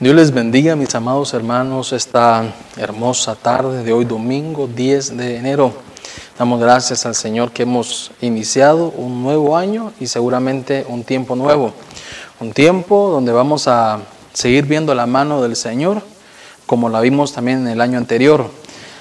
Dios les bendiga, mis amados hermanos, esta hermosa tarde de hoy domingo 10 de enero. Damos gracias al Señor que hemos iniciado un nuevo año y seguramente un tiempo nuevo. Un tiempo donde vamos a seguir viendo la mano del Señor como la vimos también en el año anterior,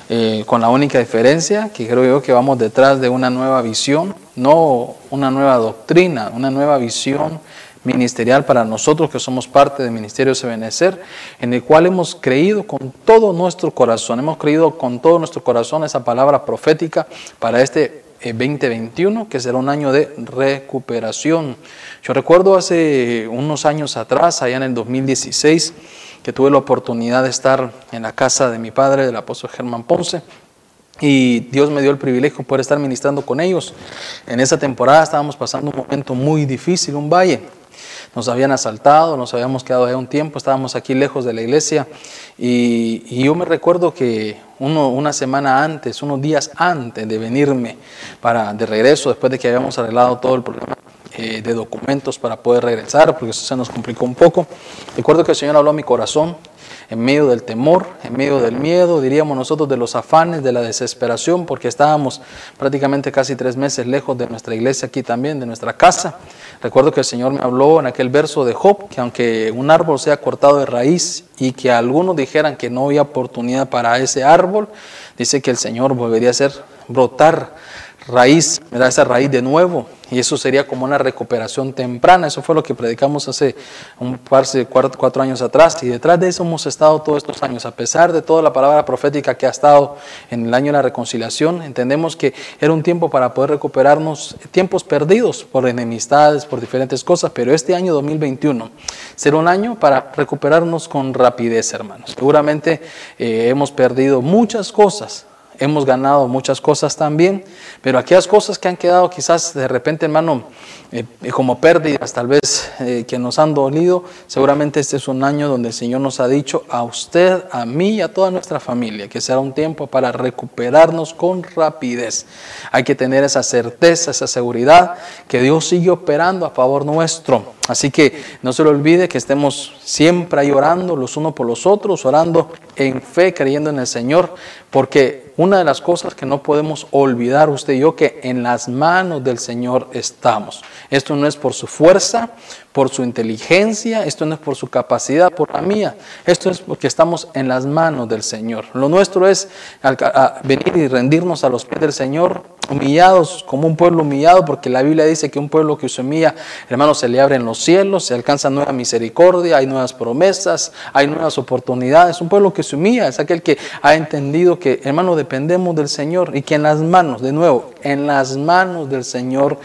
eh, con la única diferencia que creo yo que vamos detrás de una nueva visión, no una nueva doctrina, una nueva visión ministerial para nosotros que somos parte del Ministerio Sebenecer, en el cual hemos creído con todo nuestro corazón, hemos creído con todo nuestro corazón esa palabra profética para este 2021, eh, que será un año de recuperación. Yo recuerdo hace unos años atrás, allá en el 2016, que tuve la oportunidad de estar en la casa de mi padre, del apóstol Germán Ponce, y Dios me dio el privilegio de poder estar ministrando con ellos. En esa temporada estábamos pasando un momento muy difícil, un valle nos habían asaltado, nos habíamos quedado ahí un tiempo, estábamos aquí lejos de la iglesia. Y, yo me recuerdo que una semana antes, unos días antes de venirme para, de regreso, después de que habíamos arreglado todo el problema eh, de documentos para poder regresar, porque eso se nos complicó un poco, recuerdo que el Señor habló a mi corazón en medio del temor, en medio del miedo, diríamos nosotros de los afanes, de la desesperación, porque estábamos prácticamente casi tres meses lejos de nuestra iglesia aquí también, de nuestra casa. Recuerdo que el Señor me habló en aquel verso de Job, que aunque un árbol sea cortado de raíz y que algunos dijeran que no había oportunidad para ese árbol, dice que el Señor volvería a hacer brotar raíz, da esa raíz de nuevo, y eso sería como una recuperación temprana. Eso fue lo que predicamos hace un par de cuatro, años atrás, y detrás de eso hemos estado todos estos años. A pesar de toda la palabra profética que ha estado en el año de la reconciliación, entendemos que era un tiempo para poder recuperarnos tiempos perdidos por enemistades, por diferentes cosas, pero este año 2021 será un año para recuperarnos con rapidez, hermanos. Seguramente eh, hemos perdido muchas cosas hemos ganado muchas cosas también, pero aquellas cosas que han quedado quizás de repente, hermano, eh, como pérdidas tal vez eh, que nos han dolido, seguramente este es un año donde el Señor nos ha dicho a usted, a mí y a toda nuestra familia que será un tiempo para recuperarnos con rapidez. Hay que tener esa certeza, esa seguridad que Dios sigue operando a favor nuestro. Así que no se lo olvide que estemos siempre ahí orando los unos por los otros, orando en fe, creyendo en el Señor, porque una de las cosas que no podemos olvidar usted y yo, que en las manos del Señor estamos. Esto no es por su fuerza, por su inteligencia, esto no es por su capacidad, por la mía. Esto es porque estamos en las manos del Señor. Lo nuestro es venir y rendirnos a los pies del Señor, humillados como un pueblo humillado, porque la Biblia dice que un pueblo que se humilla, hermano, se le abren los cielos, se alcanza nueva misericordia, hay nuevas promesas, hay nuevas oportunidades. Un pueblo que se humilla es aquel que ha entendido que, hermano, dependemos del Señor y que en las manos, de nuevo, en las manos del Señor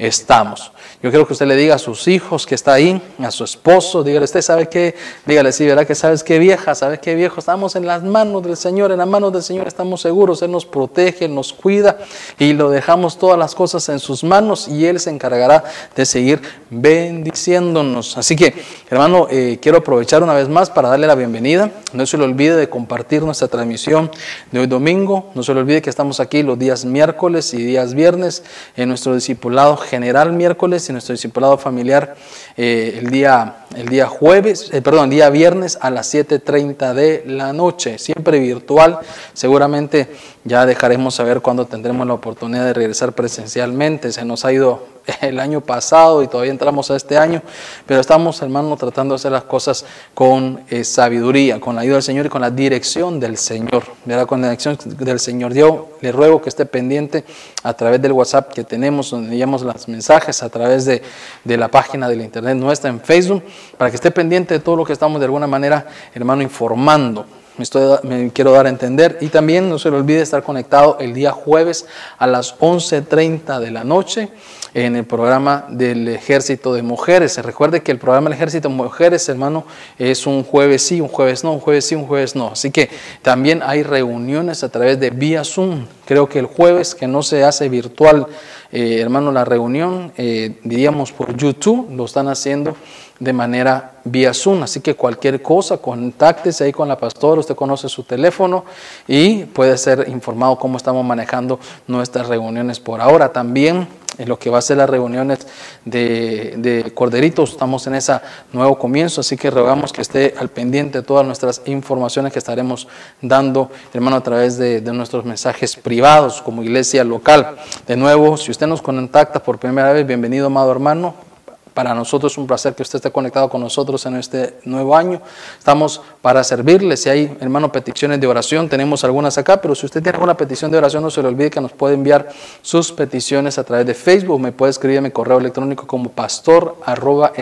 estamos. Yo quiero que usted le diga a sus hijos que está ahí, a su esposo, dígale, usted sabe qué, dígale, sí, ¿verdad que sabes qué vieja, sabes qué viejo? Estamos en las manos del Señor, en las manos del Señor estamos seguros, Él nos protege, nos cuida y lo dejamos todas las cosas en sus manos y Él se encargará de seguir bendiciéndonos. Así que, hermano, eh, quiero aprovechar una vez más para darle la bienvenida. No se le olvide de compartir nuestra transmisión de hoy domingo. No se le olvide que estamos aquí los días miércoles y días viernes en nuestro discipulado general miércoles nuestro discipulado familiar eh, el, día, el día jueves, eh, perdón, el día viernes a las 7.30 de la noche, siempre virtual. Seguramente ya dejaremos saber cuándo tendremos la oportunidad de regresar presencialmente. Se nos ha ido el año pasado y todavía entramos a este año, pero estamos, hermano, tratando de hacer las cosas con eh, sabiduría, con la ayuda del Señor y con la dirección del Señor. ¿verdad? Con la dirección del Señor. Yo le ruego que esté pendiente a través del WhatsApp que tenemos, donde enviamos los mensajes, a través de, de la página de la internet nuestra en Facebook, para que esté pendiente de todo lo que estamos de alguna manera, hermano, informando me, me, quiero dar a entender. Y también no se le olvide estar conectado el día jueves a las 11.30 de la noche en el programa del Ejército de Mujeres. Recuerde que el programa del Ejército de Mujeres, hermano, es un jueves sí, un jueves no, un jueves sí, un jueves no. Así que también hay reuniones a través de vía Zoom. Creo que el jueves, que no se hace virtual, eh, hermano, la reunión, eh, diríamos por YouTube, lo están haciendo de manera vía Zoom. Así que cualquier cosa, contáctese ahí con la pastora, usted conoce su teléfono y puede ser informado cómo estamos manejando nuestras reuniones por ahora. También en lo que va a ser las reuniones de, de Corderitos. Estamos en ese nuevo comienzo, así que rogamos que esté al pendiente de todas nuestras informaciones que estaremos dando, hermano, a través de, de nuestros mensajes privados como iglesia local. De nuevo, si usted nos contacta por primera vez, bienvenido, amado hermano. Para nosotros es un placer que usted esté conectado con nosotros en este nuevo año. Estamos para servirle. Si hay, hermano, peticiones de oración, tenemos algunas acá, pero si usted tiene alguna petición de oración, no se le olvide que nos puede enviar sus peticiones a través de Facebook. Me puede escribir en mi correo electrónico como pastor arroba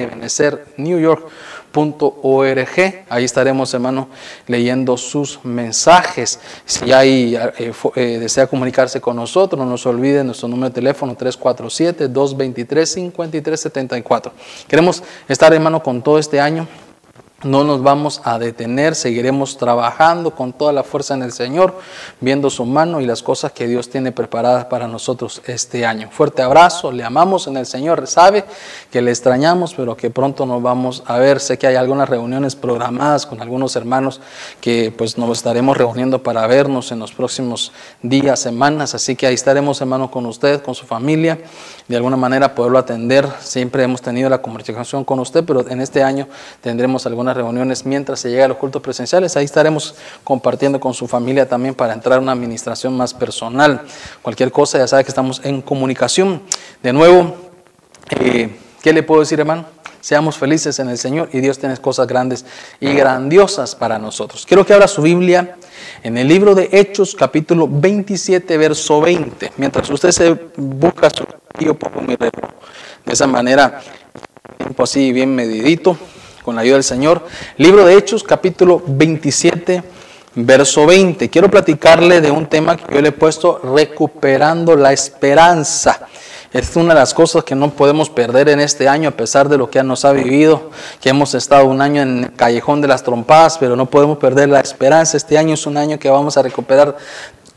New York .org. Ahí estaremos, hermano, leyendo sus mensajes. Si hay, eh, eh, desea comunicarse con nosotros, no nos olvide nuestro número de teléfono 347-223-5374. Queremos estar, hermano, con todo este año no nos vamos a detener, seguiremos trabajando con toda la fuerza en el Señor, viendo su mano y las cosas que Dios tiene preparadas para nosotros este año. Fuerte abrazo, le amamos en el Señor, sabe que le extrañamos, pero que pronto nos vamos a ver. Sé que hay algunas reuniones programadas con algunos hermanos que pues nos estaremos reuniendo para vernos en los próximos días, semanas, así que ahí estaremos hermanos con usted, con su familia, de alguna manera poderlo atender. Siempre hemos tenido la comunicación con usted, pero en este año tendremos algunas reuniones mientras se llega a los cultos presenciales. Ahí estaremos compartiendo con su familia también para entrar a una administración más personal. Cualquier cosa, ya sabe que estamos en comunicación. De nuevo, eh, ¿qué le puedo decir, hermano? Seamos felices en el Señor y Dios tiene cosas grandes y grandiosas para nosotros. Quiero que abra su Biblia en el libro de Hechos, capítulo 27, verso 20. Mientras usted se busca su yo pongo mi De esa manera, tiempo así bien medidito con la ayuda del Señor. Libro de Hechos, capítulo 27, verso 20. Quiero platicarle de un tema que yo le he puesto, recuperando la esperanza. Es una de las cosas que no podemos perder en este año, a pesar de lo que nos ha vivido, que hemos estado un año en el callejón de las trompadas, pero no podemos perder la esperanza. Este año es un año que vamos a recuperar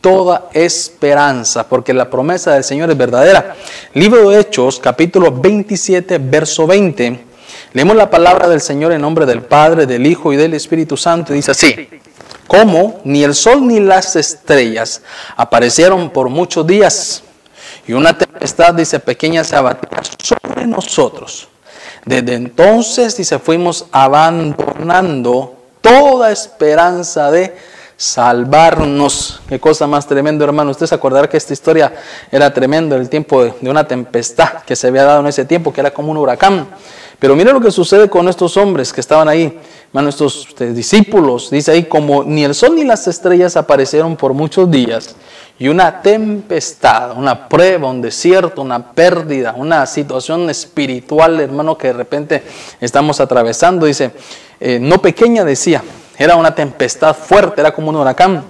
toda esperanza, porque la promesa del Señor es verdadera. Libro de Hechos, capítulo 27, verso 20. Leemos la palabra del Señor en nombre del Padre, del Hijo y del Espíritu Santo. Y dice así, como ni el sol ni las estrellas aparecieron por muchos días, y una tempestad, dice, pequeña se abatía sobre nosotros. Desde entonces, dice, fuimos abandonando toda esperanza de salvarnos. Qué cosa más tremenda, hermano. Usted se que esta historia era tremenda, el tiempo de una tempestad que se había dado en ese tiempo, que era como un huracán. Pero mire lo que sucede con estos hombres que estaban ahí, hermano, estos este, discípulos. Dice ahí, como ni el sol ni las estrellas aparecieron por muchos días, y una tempestad, una prueba, un desierto, una pérdida, una situación espiritual, hermano, que de repente estamos atravesando. Dice, eh, no pequeña, decía, era una tempestad fuerte, era como un huracán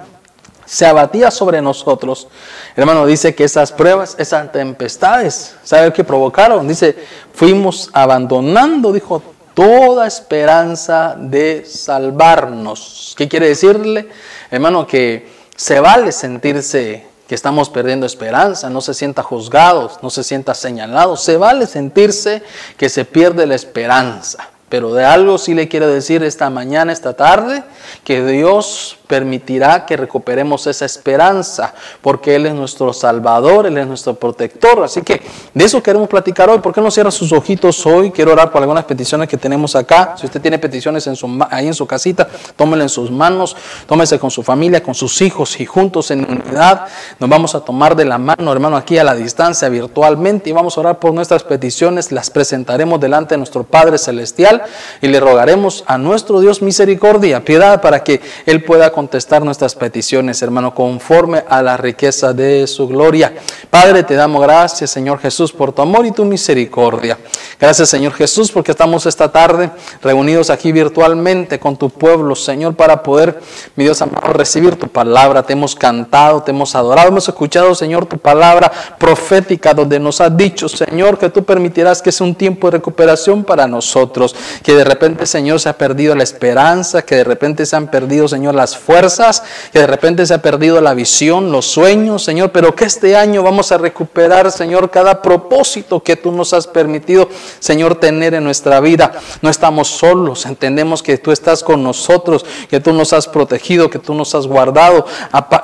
se abatía sobre nosotros. Hermano, dice que esas pruebas, esas tempestades, ¿sabe qué provocaron? Dice, fuimos abandonando, dijo, toda esperanza de salvarnos. ¿Qué quiere decirle? Hermano, que se vale sentirse que estamos perdiendo esperanza, no se sienta juzgado, no se sienta señalado, se vale sentirse que se pierde la esperanza. Pero de algo sí le quiero decir esta mañana, esta tarde, que Dios permitirá que recuperemos esa esperanza, porque Él es nuestro Salvador, Él es nuestro protector. Así que de eso queremos platicar hoy. ¿Por qué no cierra sus ojitos hoy? Quiero orar por algunas peticiones que tenemos acá. Si usted tiene peticiones ahí en su casita, tómela en sus manos, tómese con su familia, con sus hijos y juntos en unidad nos vamos a tomar de la mano, hermano, aquí a la distancia virtualmente y vamos a orar por nuestras peticiones. Las presentaremos delante de nuestro Padre Celestial y le rogaremos a nuestro Dios misericordia, piedad para que Él pueda contestar nuestras peticiones, hermano, conforme a la riqueza de su gloria. Padre, te damos gracias, Señor Jesús, por tu amor y tu misericordia. Gracias, Señor Jesús, porque estamos esta tarde reunidos aquí virtualmente con tu pueblo, Señor, para poder, mi Dios amado, recibir tu palabra. Te hemos cantado, te hemos adorado, hemos escuchado, Señor, tu palabra profética, donde nos has dicho, Señor, que tú permitirás que sea un tiempo de recuperación para nosotros, que de repente, Señor, se ha perdido la esperanza, que de repente se han perdido, Señor, las fuerzas que de repente se ha perdido la visión, los sueños, Señor, pero que este año vamos a recuperar, Señor, cada propósito que tú nos has permitido, Señor, tener en nuestra vida. No estamos solos, entendemos que tú estás con nosotros, que tú nos has protegido, que tú nos has guardado,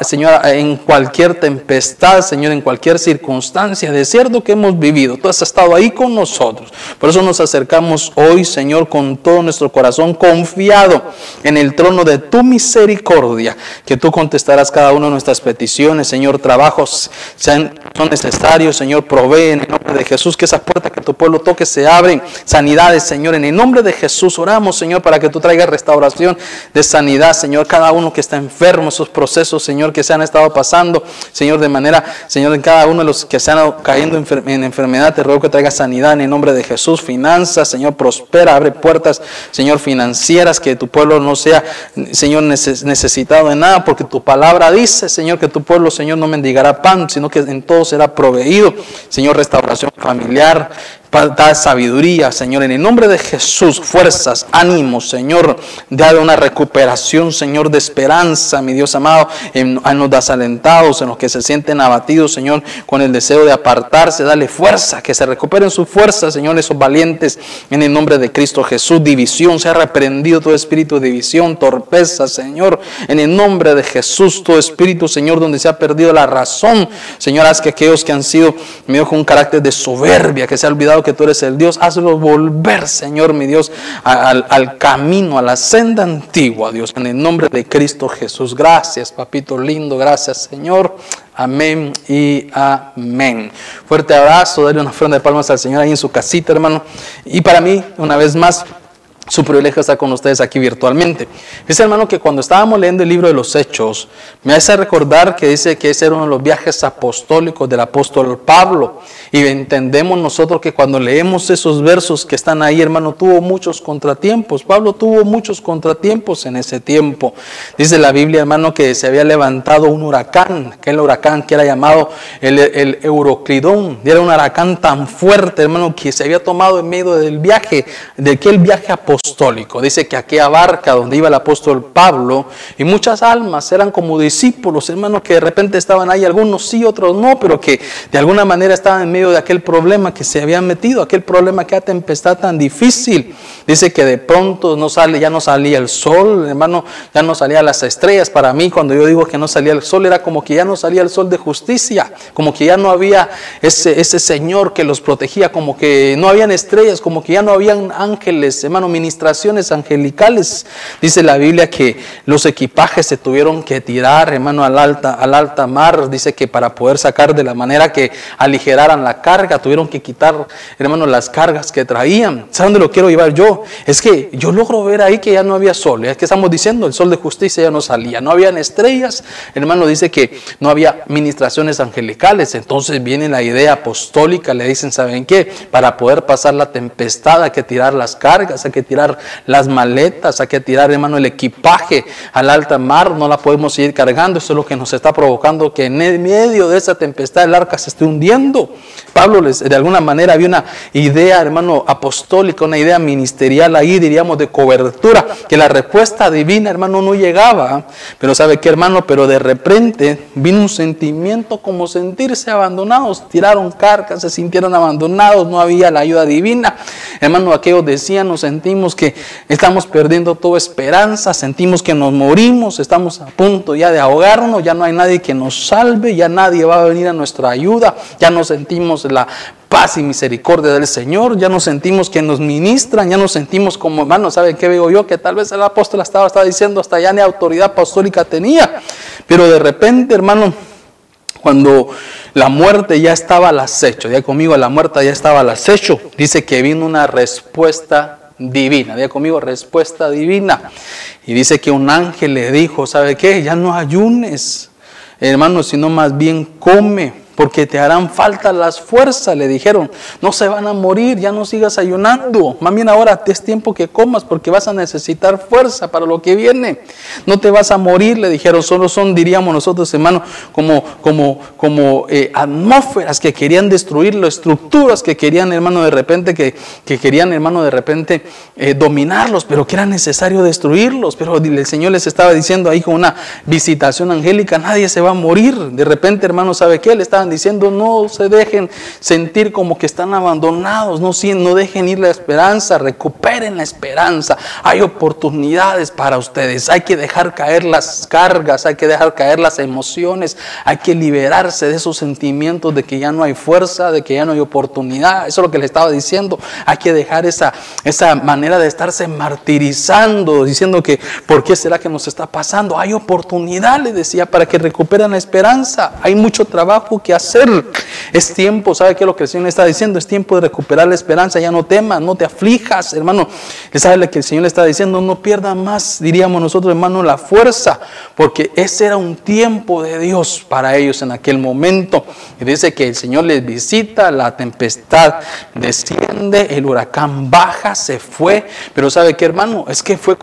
Señor, en cualquier tempestad, Señor, en cualquier circunstancia, de cierto que hemos vivido, tú has estado ahí con nosotros. Por eso nos acercamos hoy, Señor, con todo nuestro corazón, confiado en el trono de tu misericordia, que tú contestarás cada una de nuestras peticiones, Señor, trabajos sean, son necesarios, Señor, provee en el nombre de Jesús, que esa puerta que tu pueblo toque se abren, sanidades, Señor, en el nombre de Jesús oramos, Señor, para que tú traigas restauración de sanidad, Señor, cada uno que está enfermo, esos procesos, Señor, que se han estado pasando, Señor, de manera, Señor, en cada uno de los que se han cayendo en enfermedad, te ruego que traiga sanidad en el nombre de Jesús, finanzas, Señor, prospera, abre puertas, Señor, financieras, que tu pueblo no sea, Señor, necesitado de nada, porque tu palabra dice, Señor, que tu pueblo, Señor, no mendigará pan, sino que en todo será proveído, Señor, restauración familiar, da sabiduría, Señor, en el nombre de Jesús, fuerzas, ánimos, Señor, dale una recuperación, Señor, de esperanza, mi Dios amado, en, los desalentados, en los que se sienten abatidos, Señor, con el deseo de apartarse, dale fuerza, que se recuperen su fuerza, Señor, esos valientes, en el nombre de Cristo Jesús, división, se ha reprendido todo espíritu de división, torpeza, Señor, en el nombre de Jesús, todo espíritu, Señor, donde se ha perdido la razón, Señor, haz que aquellos que han sido, mi con un carácter de soberbia, que se ha olvidado que tú eres el Dios, hazlo volver, Señor, mi Dios, al, camino, a la senda antigua, Dios, en el nombre de Cristo Jesús. Gracias, papito lindo, gracias, Señor. Amén y amén. Fuerte abrazo, darle una ofrenda de palmas al Señor ahí en su casita, hermano. Y para mí, una vez más, su privilegio está con ustedes aquí virtualmente. Dice hermano que cuando estábamos leyendo el libro de los Hechos, me hace recordar que dice que ese era uno de los viajes apostólicos del apóstol Pablo. Y entendemos nosotros que cuando leemos esos versos que están ahí, hermano, tuvo muchos contratiempos. Pablo tuvo muchos contratiempos en ese tiempo. Dice la Biblia, hermano, que se había levantado un huracán, aquel huracán que era llamado el, el Euroclidón. Y era un huracán tan fuerte, hermano, que se había tomado en medio del viaje, de aquel viaje apostólico. Dice que aquella barca donde iba el apóstol Pablo y muchas almas eran como discípulos, hermano, que de repente estaban ahí, algunos sí, otros no, pero que de alguna manera estaban en de aquel problema que se habían metido, aquel problema, que aquella tempestad tan difícil. Dice que de pronto no sale, ya no salía el sol, hermano, ya no salían las estrellas. Para mí, cuando yo digo que no salía el sol, era como que ya no salía el sol de justicia, como que ya no había ese, ese Señor que los protegía, como que no habían estrellas, como que ya no habían ángeles, hermano, ministraciones angelicales. Dice la Biblia que los equipajes se tuvieron que tirar, hermano, al alta, al alta mar. Dice que para poder sacar de la manera que aligeraran la carga, tuvieron que quitar, hermano, las cargas que traían. ¿Saben dónde lo quiero llevar yo? Es que yo logro ver ahí que ya no había sol. Es que estamos diciendo, el sol de justicia ya no salía. No habían estrellas. Hermano, dice que no había ministraciones angelicales. Entonces viene la idea apostólica. Le dicen, ¿saben qué? Para poder pasar la tempestad hay que tirar las cargas, hay que tirar las maletas, hay que tirar, hermano, el equipaje al alta mar. No la podemos seguir cargando. Eso es lo que nos está provocando que en medio de esa tempestad el arca se esté hundiendo. Pablo les, de alguna manera había una idea, hermano, apostólica, una idea ministerial ahí, diríamos, de cobertura, que la respuesta divina, hermano, no llegaba. Pero sabe qué, hermano, pero de repente vino un sentimiento como sentirse abandonados, tiraron cargas, se sintieron abandonados, no había la ayuda divina. Hermano, aquellos decían, nos sentimos que estamos perdiendo toda esperanza, sentimos que nos morimos, estamos a punto ya de ahogarnos, ya no hay nadie que nos salve, ya nadie va a venir a nuestra ayuda, ya nos sentimos la paz y misericordia del Señor, ya nos sentimos que nos ministran, ya nos sentimos como hermanos, ¿sabe qué veo yo? Que tal vez el apóstol estaba, diciendo hasta ya ni autoridad apostólica tenía, pero de repente, hermano, cuando la muerte ya estaba al acecho, ya conmigo la muerte ya estaba al acecho, dice que vino una respuesta divina, ya conmigo respuesta divina, y dice que un ángel le dijo, ¿sabe qué? Ya no ayunes, hermano, sino más bien come porque te harán falta las fuerzas, le dijeron. No se van a morir, ya no sigas ayunando. Más ahora es tiempo que comas porque vas a necesitar fuerza para lo que viene. No te vas a morir, le dijeron. Solo son, diríamos nosotros, hermano, como, como, como eh, atmósferas que querían destruirlo, estructuras que querían, hermano, de repente, que, que querían, hermano, de repente eh, dominarlos, pero que era necesario destruirlos. Pero el Señor les estaba diciendo ahí con una visitación angélica, nadie se va a morir. De repente, hermano, ¿sabe qué? Le estaban diciendo, no se dejen sentir como que están abandonados, no, no dejen ir la esperanza, recuperen la esperanza. Hay oportunidades para ustedes, hay que dejar caer las cargas, hay que dejar caer las emociones, hay que liberarse de esos sentimientos de que ya no hay fuerza, de que ya no hay oportunidad. Eso es lo que le estaba diciendo. Hay que dejar esa, esa manera de estarse martirizando, diciendo que, ¿por qué será que nos está pasando? Hay oportunidad, le decía, para que recuperen la esperanza. Hay mucho trabajo que. Es tiempo, ¿sabe qué es lo que el Señor le está diciendo? Es tiempo de recuperar la esperanza. Ya no temas, no te aflijas, hermano. ¿Sabe lo que el Señor le está diciendo? No pierda más, diríamos nosotros, hermano, la fuerza. Porque ese era un tiempo de Dios para ellos en aquel momento. Y dice que el Señor les visita, la tempestad desciende, el huracán baja, se fue. Pero ¿sabe qué, hermano? Es que fue,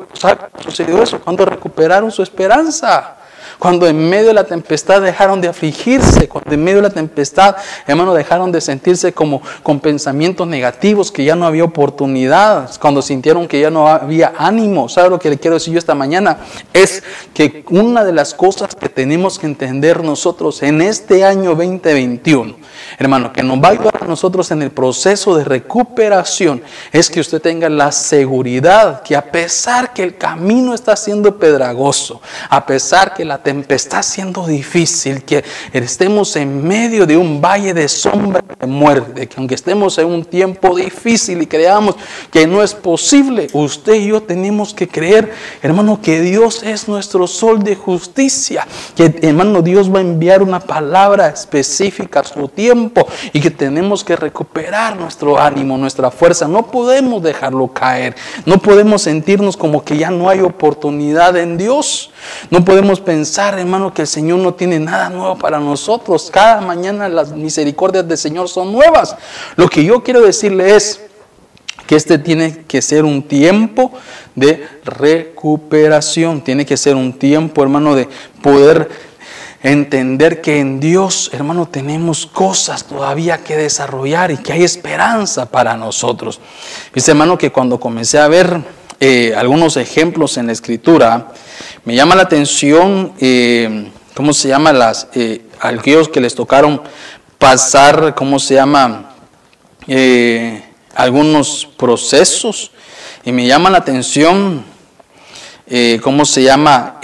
sucedió eso cuando recuperaron su esperanza. Cuando en medio de la tempestad dejaron de afligirse, cuando en medio de la tempestad, hermano, dejaron de sentirse como con pensamientos negativos, que ya no había oportunidad, cuando sintieron que ya no había ánimo. ¿Sabe lo que le quiero decir yo esta mañana? Es que una de las cosas que tenemos que entender nosotros en este año 2021, hermano, que nos va a ayudar a nosotros en el proceso de recuperación, es que usted tenga la seguridad que a pesar que el camino está siendo pedragoso, a pesar que la tempestad siendo difícil, que estemos en medio de un valle de sombra de muerte, que aunque estemos en un tiempo difícil y creamos que no es posible, usted y yo tenemos que creer, hermano, que Dios es nuestro sol de justicia, que hermano Dios va a enviar una palabra específica a su tiempo y que tenemos que recuperar nuestro ánimo, nuestra fuerza. No podemos dejarlo caer, no podemos sentirnos como que ya no hay oportunidad en Dios. No podemos pensar, hermano, que el Señor no tiene nada nuevo para nosotros. Cada mañana las misericordias del Señor son nuevas. Lo que yo quiero decirle es que este tiene que ser un tiempo de recuperación. Tiene que ser un tiempo, hermano, de poder entender que en Dios, hermano, tenemos cosas todavía que desarrollar y que hay esperanza para nosotros. Dice, hermano, que cuando comencé a ver eh, algunos ejemplos en la escritura, me llama la atención, eh, ¿cómo se llama? Las, eh, aquellos que les tocaron pasar, ¿cómo se llama? Eh, algunos procesos. Y me llama la atención, ¿cómo se llama?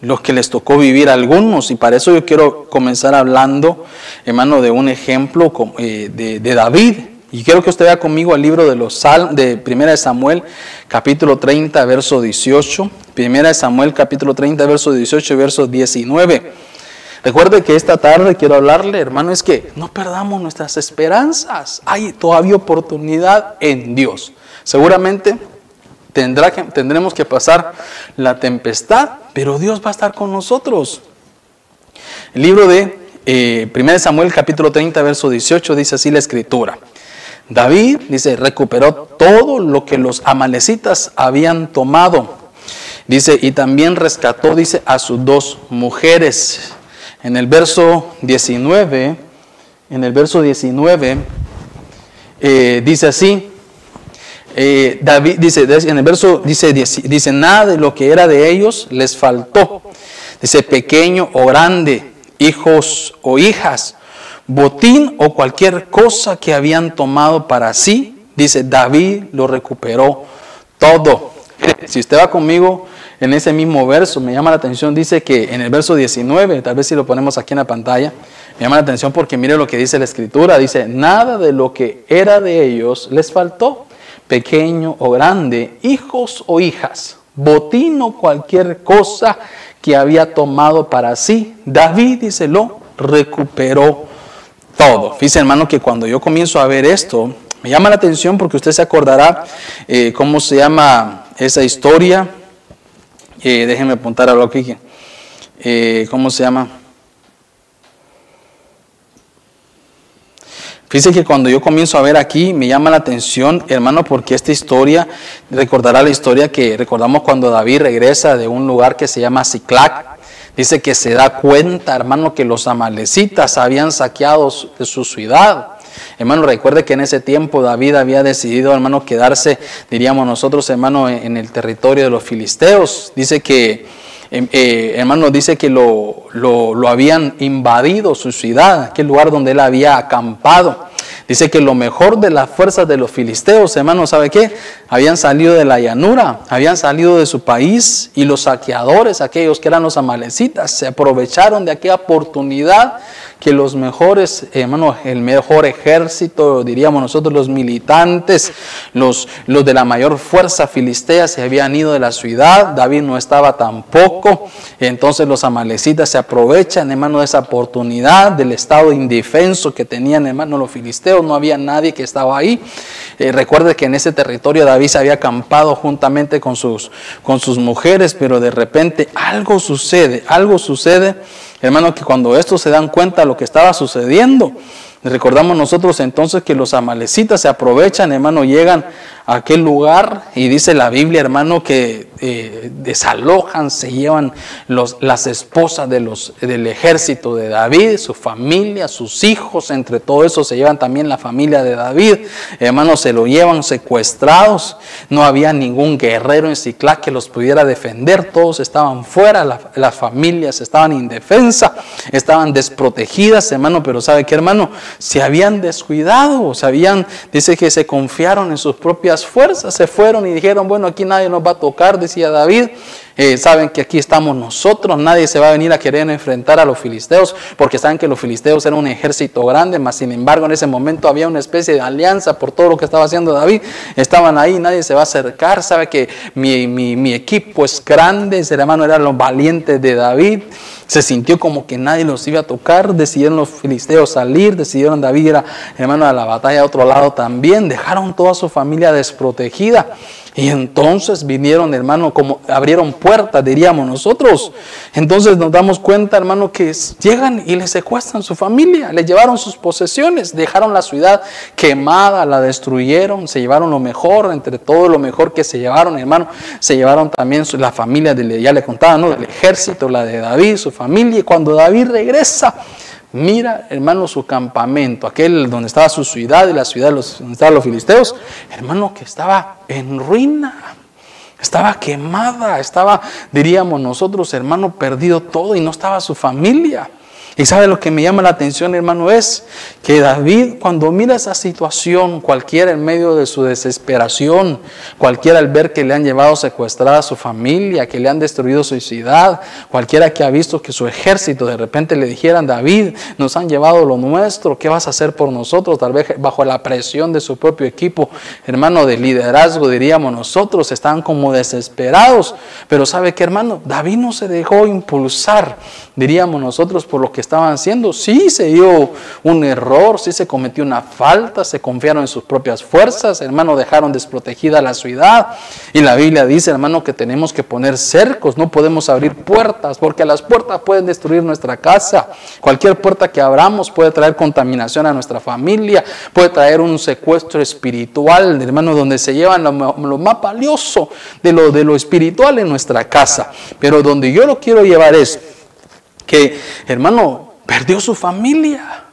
los que les tocó vivir algunos. Y para eso yo quiero comenzar hablando, hermano, de un ejemplo de, de David. Y quiero que usted vea conmigo el libro de los Sal de Primera de Samuel, capítulo 30, verso 18. Primera de Samuel, capítulo 30, verso 18 y verso 19. Recuerde que esta tarde quiero hablarle, hermano, es que no perdamos nuestras esperanzas. Hay todavía oportunidad en Dios. Seguramente tendrá tendremos que pasar la tempestad, pero Dios va a estar con nosotros. El libro de eh, 1 Samuel capítulo 30, verso 18 dice así la escritura. David, dice, recuperó todo lo que los amalecitas habían tomado. Dice, y también rescató, dice, a sus dos mujeres. En el verso 19, en el verso 19, eh, dice así, eh, David dice, en el verso dice, dice, nada de lo que era de ellos les faltó. Dice, pequeño o grande, hijos o hijas, botín o cualquier cosa que habían tomado para sí, dice, David lo recuperó todo. Si usted va conmigo en ese mismo verso, me llama la atención, dice que en el verso 19, tal vez si lo ponemos aquí en la pantalla, me llama la atención porque mire lo que dice la escritura, dice, nada de lo que era de ellos les faltó, pequeño o grande, hijos o hijas, botín o cualquier cosa que había tomado para sí, David, dice, lo recuperó todo. Fíjese, hermano, que cuando yo comienzo a ver esto, me llama la atención porque usted se acordará eh, cómo se llama esa historia. Eh, déjenme apuntar algo aquí. Eh, ¿Cómo se llama? Fíjese que cuando yo comienzo a ver aquí, me llama la atención, hermano, porque esta historia recordará la historia que recordamos cuando David regresa de un lugar que se llama Ciclac. Dice que se da cuenta, hermano, que los amalecitas habían saqueado su ciudad. Hermano, recuerde que en ese tiempo David había decidido, hermano, quedarse, diríamos nosotros, hermano, en el territorio de los filisteos. Dice que, em, eh, hermano, dice que lo, lo, lo habían invadido su ciudad, aquel lugar donde él había acampado. Dice que lo mejor de las fuerzas de los filisteos, hermano, ¿sabe qué? Habían salido de la llanura, habían salido de su país y los saqueadores, aquellos que eran los amalecitas, se aprovecharon de aquella oportunidad que los mejores, hermano, el mejor ejército, diríamos nosotros los militantes, los, los de la mayor fuerza filistea se habían ido de la ciudad, David no estaba tampoco, entonces los amalecitas se aprovechan, hermano, de esa oportunidad, del estado indefenso que tenían, hermano, los filisteos, no había nadie que estaba ahí. Eh, recuerde que en ese territorio David se había acampado juntamente con sus, con sus mujeres, pero de repente algo sucede, algo sucede Hermano, que cuando estos se dan cuenta de lo que estaba sucediendo, recordamos nosotros entonces que los amalecitas se aprovechan, hermano, llegan aquel lugar y dice la Biblia, hermano, que eh, desalojan, se llevan las esposas de los, del ejército de David, su familia, sus hijos, entre todo eso se llevan también la familia de David, hermano, se lo llevan secuestrados, no había ningún guerrero en Ciclac que los pudiera defender, todos estaban fuera, las familias estaban indefensas, estaban desprotegidas, hermano, pero ¿sabe qué, hermano? Se habían descuidado, se habían, dice que se confiaron en sus propias fuerzas se fueron y dijeron, bueno, aquí nadie nos va a tocar, decía David. Eh, saben que aquí estamos nosotros, nadie se va a venir a querer enfrentar a los filisteos, porque saben que los filisteos eran un ejército grande, mas sin embargo en ese momento había una especie de alianza por todo lo que estaba haciendo David. Estaban ahí, nadie se va a acercar, sabe que mi, mi equipo es grande, ese hermano eran los valientes de David. Se sintió como que nadie los iba a tocar, decidieron los filisteos salir, decidieron David ir, hermano, a la batalla a otro lado también, dejaron toda su familia desprotegida. Y entonces vinieron, hermano, como abrieron puertas, diríamos nosotros. Entonces nos damos cuenta, hermano, que llegan y les secuestran su familia, le llevaron sus posesiones, dejaron la ciudad quemada, la destruyeron, se llevaron lo mejor, entre todo lo mejor que se llevaron, hermano, se llevaron también la familia, de, ya le contaba, ¿no? Del ejército, la de David, su familia. Y cuando David regresa, Mira, hermano, su campamento, aquel donde estaba su ciudad y la ciudad donde estaban los filisteos, hermano, que estaba en ruina, estaba quemada, estaba, diríamos nosotros, hermano, perdido todo y no estaba su familia. Y sabe lo que me llama la atención, hermano, es que David, cuando mira esa situación, cualquiera en medio de su desesperación, cualquiera al ver que le han llevado secuestrada a su familia, que le han destruido su ciudad, cualquiera que ha visto que su ejército de repente le dijeran, David, nos han llevado lo nuestro, ¿qué vas a hacer por nosotros? Tal vez bajo la presión de su propio equipo, hermano, de liderazgo, diríamos nosotros, estaban como desesperados. Pero sabe que, hermano, David no se dejó impulsar, diríamos nosotros, por lo que estaban haciendo. Sí se dio un error, sí se cometió una falta, se confiaron en sus propias fuerzas, hermano, dejaron desprotegida la ciudad. Y la Biblia dice, hermano, que tenemos que poner cercos, no podemos abrir puertas, porque las puertas pueden destruir nuestra casa. Cualquier puerta que abramos puede traer contaminación a nuestra familia, puede traer un secuestro espiritual, hermano, donde se llevan lo, lo más valioso de lo, de lo espiritual en nuestra casa. Pero donde yo lo quiero llevar es que, hermano, perdió su familia.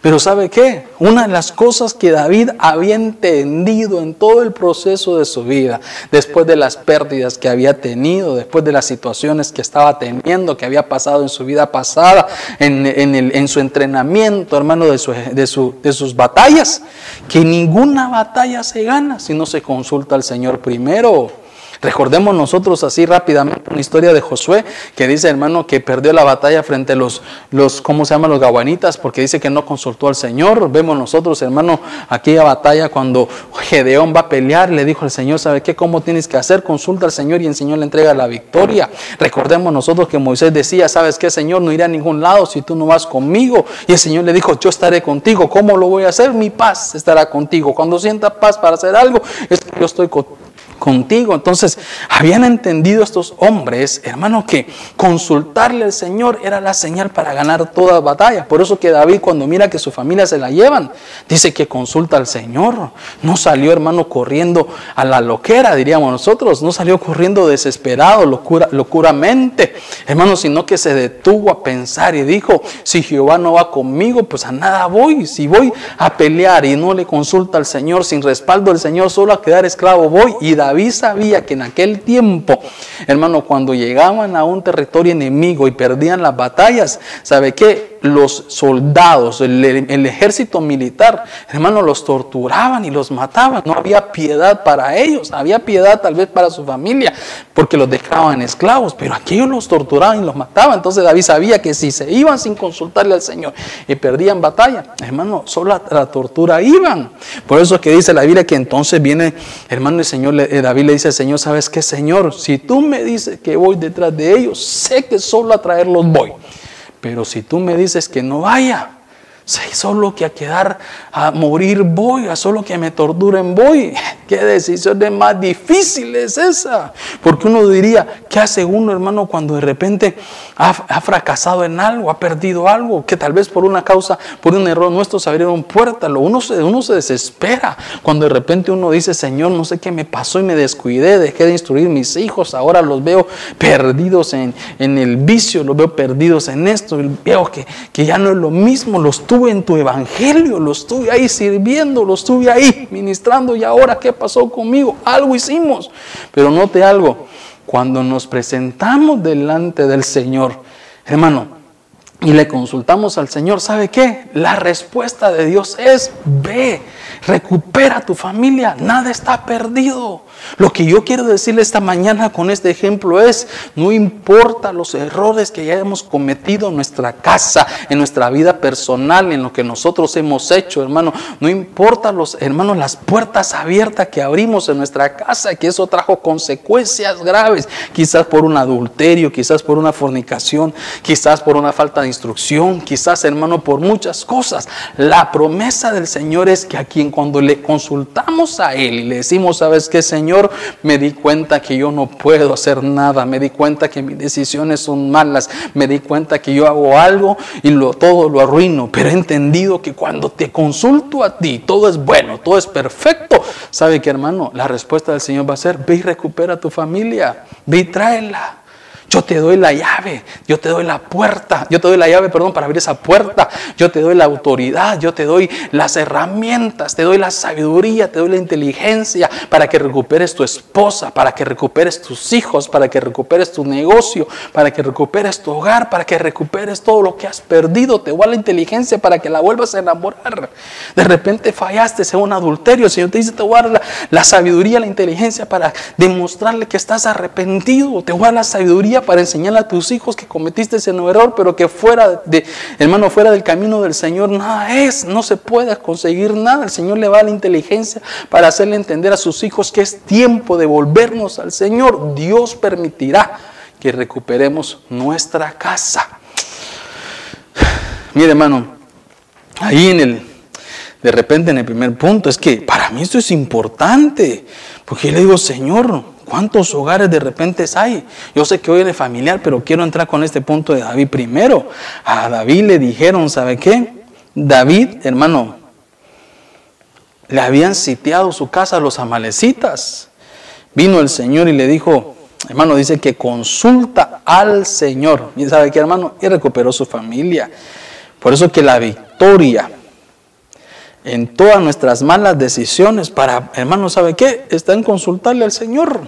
Pero ¿sabe qué? Una de las cosas que David había entendido en todo el proceso de su vida, después de las pérdidas que había tenido, después de las situaciones que estaba teniendo, que había pasado en su vida pasada, en, en, su entrenamiento, hermano, de, su, de, de sus batallas, que ninguna batalla se gana si no se consulta al Señor primero. Recordemos nosotros así rápidamente una historia de Josué que dice, hermano, que perdió la batalla frente a los, los ¿cómo se llaman? Los gabanitas, porque dice que no consultó al Señor. Vemos nosotros, hermano, aquella batalla cuando Gedeón va a pelear, le dijo al Señor, ¿sabe qué? ¿Cómo tienes que hacer? Consulta al Señor y el Señor le entrega la victoria. Recordemos nosotros que Moisés decía, ¿sabes qué, Señor? No iré a ningún lado si tú no vas conmigo. Y el Señor le dijo, yo estaré contigo. ¿Cómo lo voy a hacer? Mi paz estará contigo. Cuando sienta paz para hacer algo, es que yo estoy contigo contigo. Entonces, habían entendido estos hombres, hermano, que consultarle al Señor era la señal para ganar toda batalla. Por eso que David, cuando mira que su familia se la llevan, dice que consulta al Señor. No salió, hermano, corriendo a la loquera, diríamos nosotros. No salió corriendo desesperado, locura, locuramente, hermano, sino que se detuvo a pensar y dijo: Si Jehová no va conmigo, pues a nada voy. Si voy a pelear y no le consulta al Señor, sin respaldo del Señor, solo a quedar esclavo voy. Y David sabía que en aquel tiempo, hermano, cuando llegaban a un territorio enemigo y perdían las batallas, ¿sabe qué? Los soldados, el, ejército militar, hermano, los torturaban y los mataban. No había piedad para ellos, había piedad tal vez para su familia, porque los dejaban esclavos, pero aquellos los torturaban y los mataban. Entonces David sabía que si se iban sin consultarle al Señor y perdían batalla, hermano, solo a la tortura iban. Por eso es que dice la Biblia que entonces viene, hermano, el Señor, eh, David le dice al Señor, ¿sabes qué, Señor? Si tú me dices que voy detrás de ellos, sé que solo a traerlos voy. Pero si tú me dices que no vaya, solo que a quedar a morir voy, a solo que me torturen voy. ¿Qué decisión de más difícil es esa? Porque uno diría, ¿qué hace uno, hermano, cuando de repente ha, fracasado en algo, ha perdido algo, que tal vez por una causa, por un error nuestro se abrieron puertas? Uno se, uno se desespera cuando de repente uno dice, Señor, no sé qué me pasó y me descuidé, dejé de instruir mis hijos, ahora los veo perdidos en, en el vicio, los veo perdidos en esto, veo que, que ya no es lo mismo, los tuve en tu evangelio, los estuve ahí sirviendo, los estuve ahí ministrando y ahora qué pasó conmigo? Algo hicimos. Pero note algo, cuando nos presentamos delante del Señor, hermano, y le consultamos al Señor, ¿sabe qué? La respuesta de Dios es, ve, recupera tu familia, nada está perdido. Lo que yo quiero decirle esta mañana con este ejemplo es, no importa los errores que hayamos cometido en nuestra casa, en nuestra vida personal, en lo que nosotros hemos hecho, hermano, no importa los hermanos las puertas abiertas que abrimos en nuestra casa, que eso trajo consecuencias graves, quizás por un adulterio, quizás por una fornicación, quizás por una falta de instrucción, quizás, hermano, por muchas cosas. La promesa del Señor es que a quien cuando le consultamos a él y le decimos, "¿Sabes qué, Señor?" Señor, me di cuenta que yo no puedo hacer nada, me di cuenta que mis decisiones son malas, me di cuenta que yo hago algo y lo, todo lo arruino, pero he entendido que cuando te consulto a ti, todo es bueno, todo es perfecto. ¿Sabe que hermano? La respuesta del Señor va a ser, ve y recupera tu familia, ve y tráela. Yo te doy la llave, yo te doy la puerta, yo te doy la llave, perdón, para abrir esa puerta. Yo te doy la autoridad, yo te doy las herramientas, te doy la sabiduría, te doy la inteligencia para que recuperes tu esposa, para que recuperes tus hijos, para que recuperes tu negocio, para que recuperes tu hogar, para que recuperes todo lo que has perdido. Te doy la inteligencia para que la vuelvas a enamorar. De repente fallaste en un adulterio, el Señor te dice, te voy a dar la, la sabiduría, la inteligencia para demostrarle que estás arrepentido. Te voy a dar la sabiduría para enseñar a tus hijos que cometiste ese error, pero que fuera de, hermano, fuera del camino del Señor, nada es, no se puede conseguir nada. El Señor le va a la inteligencia para hacerle entender a sus hijos que es tiempo de volvernos al Señor. Dios permitirá que recuperemos nuestra casa. Mire, hermano, ahí en el, de repente en el primer punto, es que para mí esto es importante, porque yo le digo, Señor, ¿Cuántos hogares de repente hay? Yo sé que hoy es familiar, pero quiero entrar con este punto de David primero. A David le dijeron, ¿sabe qué? David, hermano, le habían sitiado su casa a los amalecitas. Vino el Señor y le dijo, hermano, dice que consulta al Señor. ¿Y sabe qué, hermano? Y recuperó su familia. Por eso que la victoria en todas nuestras malas decisiones para, hermano, ¿sabe qué? Está en consultarle al Señor.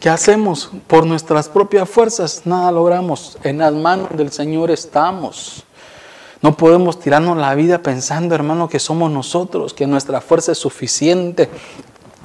¿Qué hacemos? Por nuestras propias fuerzas nada logramos. En las manos del Señor estamos. No podemos tirarnos la vida pensando, hermano, que somos nosotros, que nuestra fuerza es suficiente,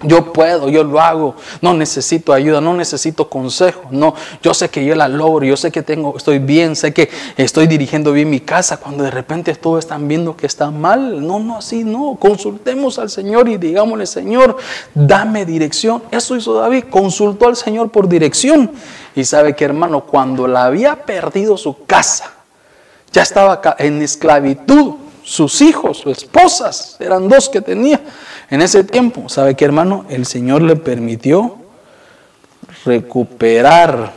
yo puedo, yo lo hago, no necesito ayuda, no necesito consejo, no, yo sé que yo la logro, yo sé que tengo, estoy bien, sé que estoy dirigiendo bien mi casa, cuando de repente todos están viendo que está mal, no, no, así no, consultemos al Señor y digámosle, Señor, dame dirección, eso hizo David, consultó al Señor por dirección. Y sabe que hermano, cuando la había perdido su casa, ya estaba en esclavitud, sus hijos, sus esposas, eran dos que tenía, En ese tiempo, ¿sabe qué hermano? El Señor le permitió recuperar,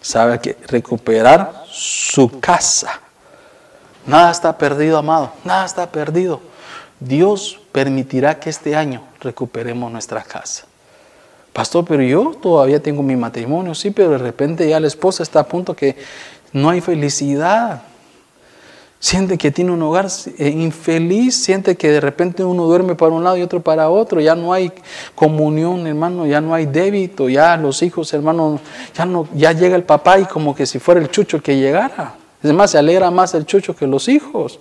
¿sabe qué? Recuperar su casa. Nada está perdido, amado, nada está perdido. Dios permitirá que este año recuperemos nuestra casa. Pastor, pero yo todavía tengo mi matrimonio, sí, pero de repente ya la esposa está a punto que no hay felicidad. Siente que tiene un hogar eh, infeliz, siente que de repente uno duerme para un lado y otro para otro, ya no hay comunión, hermano, ya no hay débito, ya los hijos, hermano, ya no ya llega el papá y como que si fuera el chucho que llegara. Es más, se alegra más el chucho que los hijos.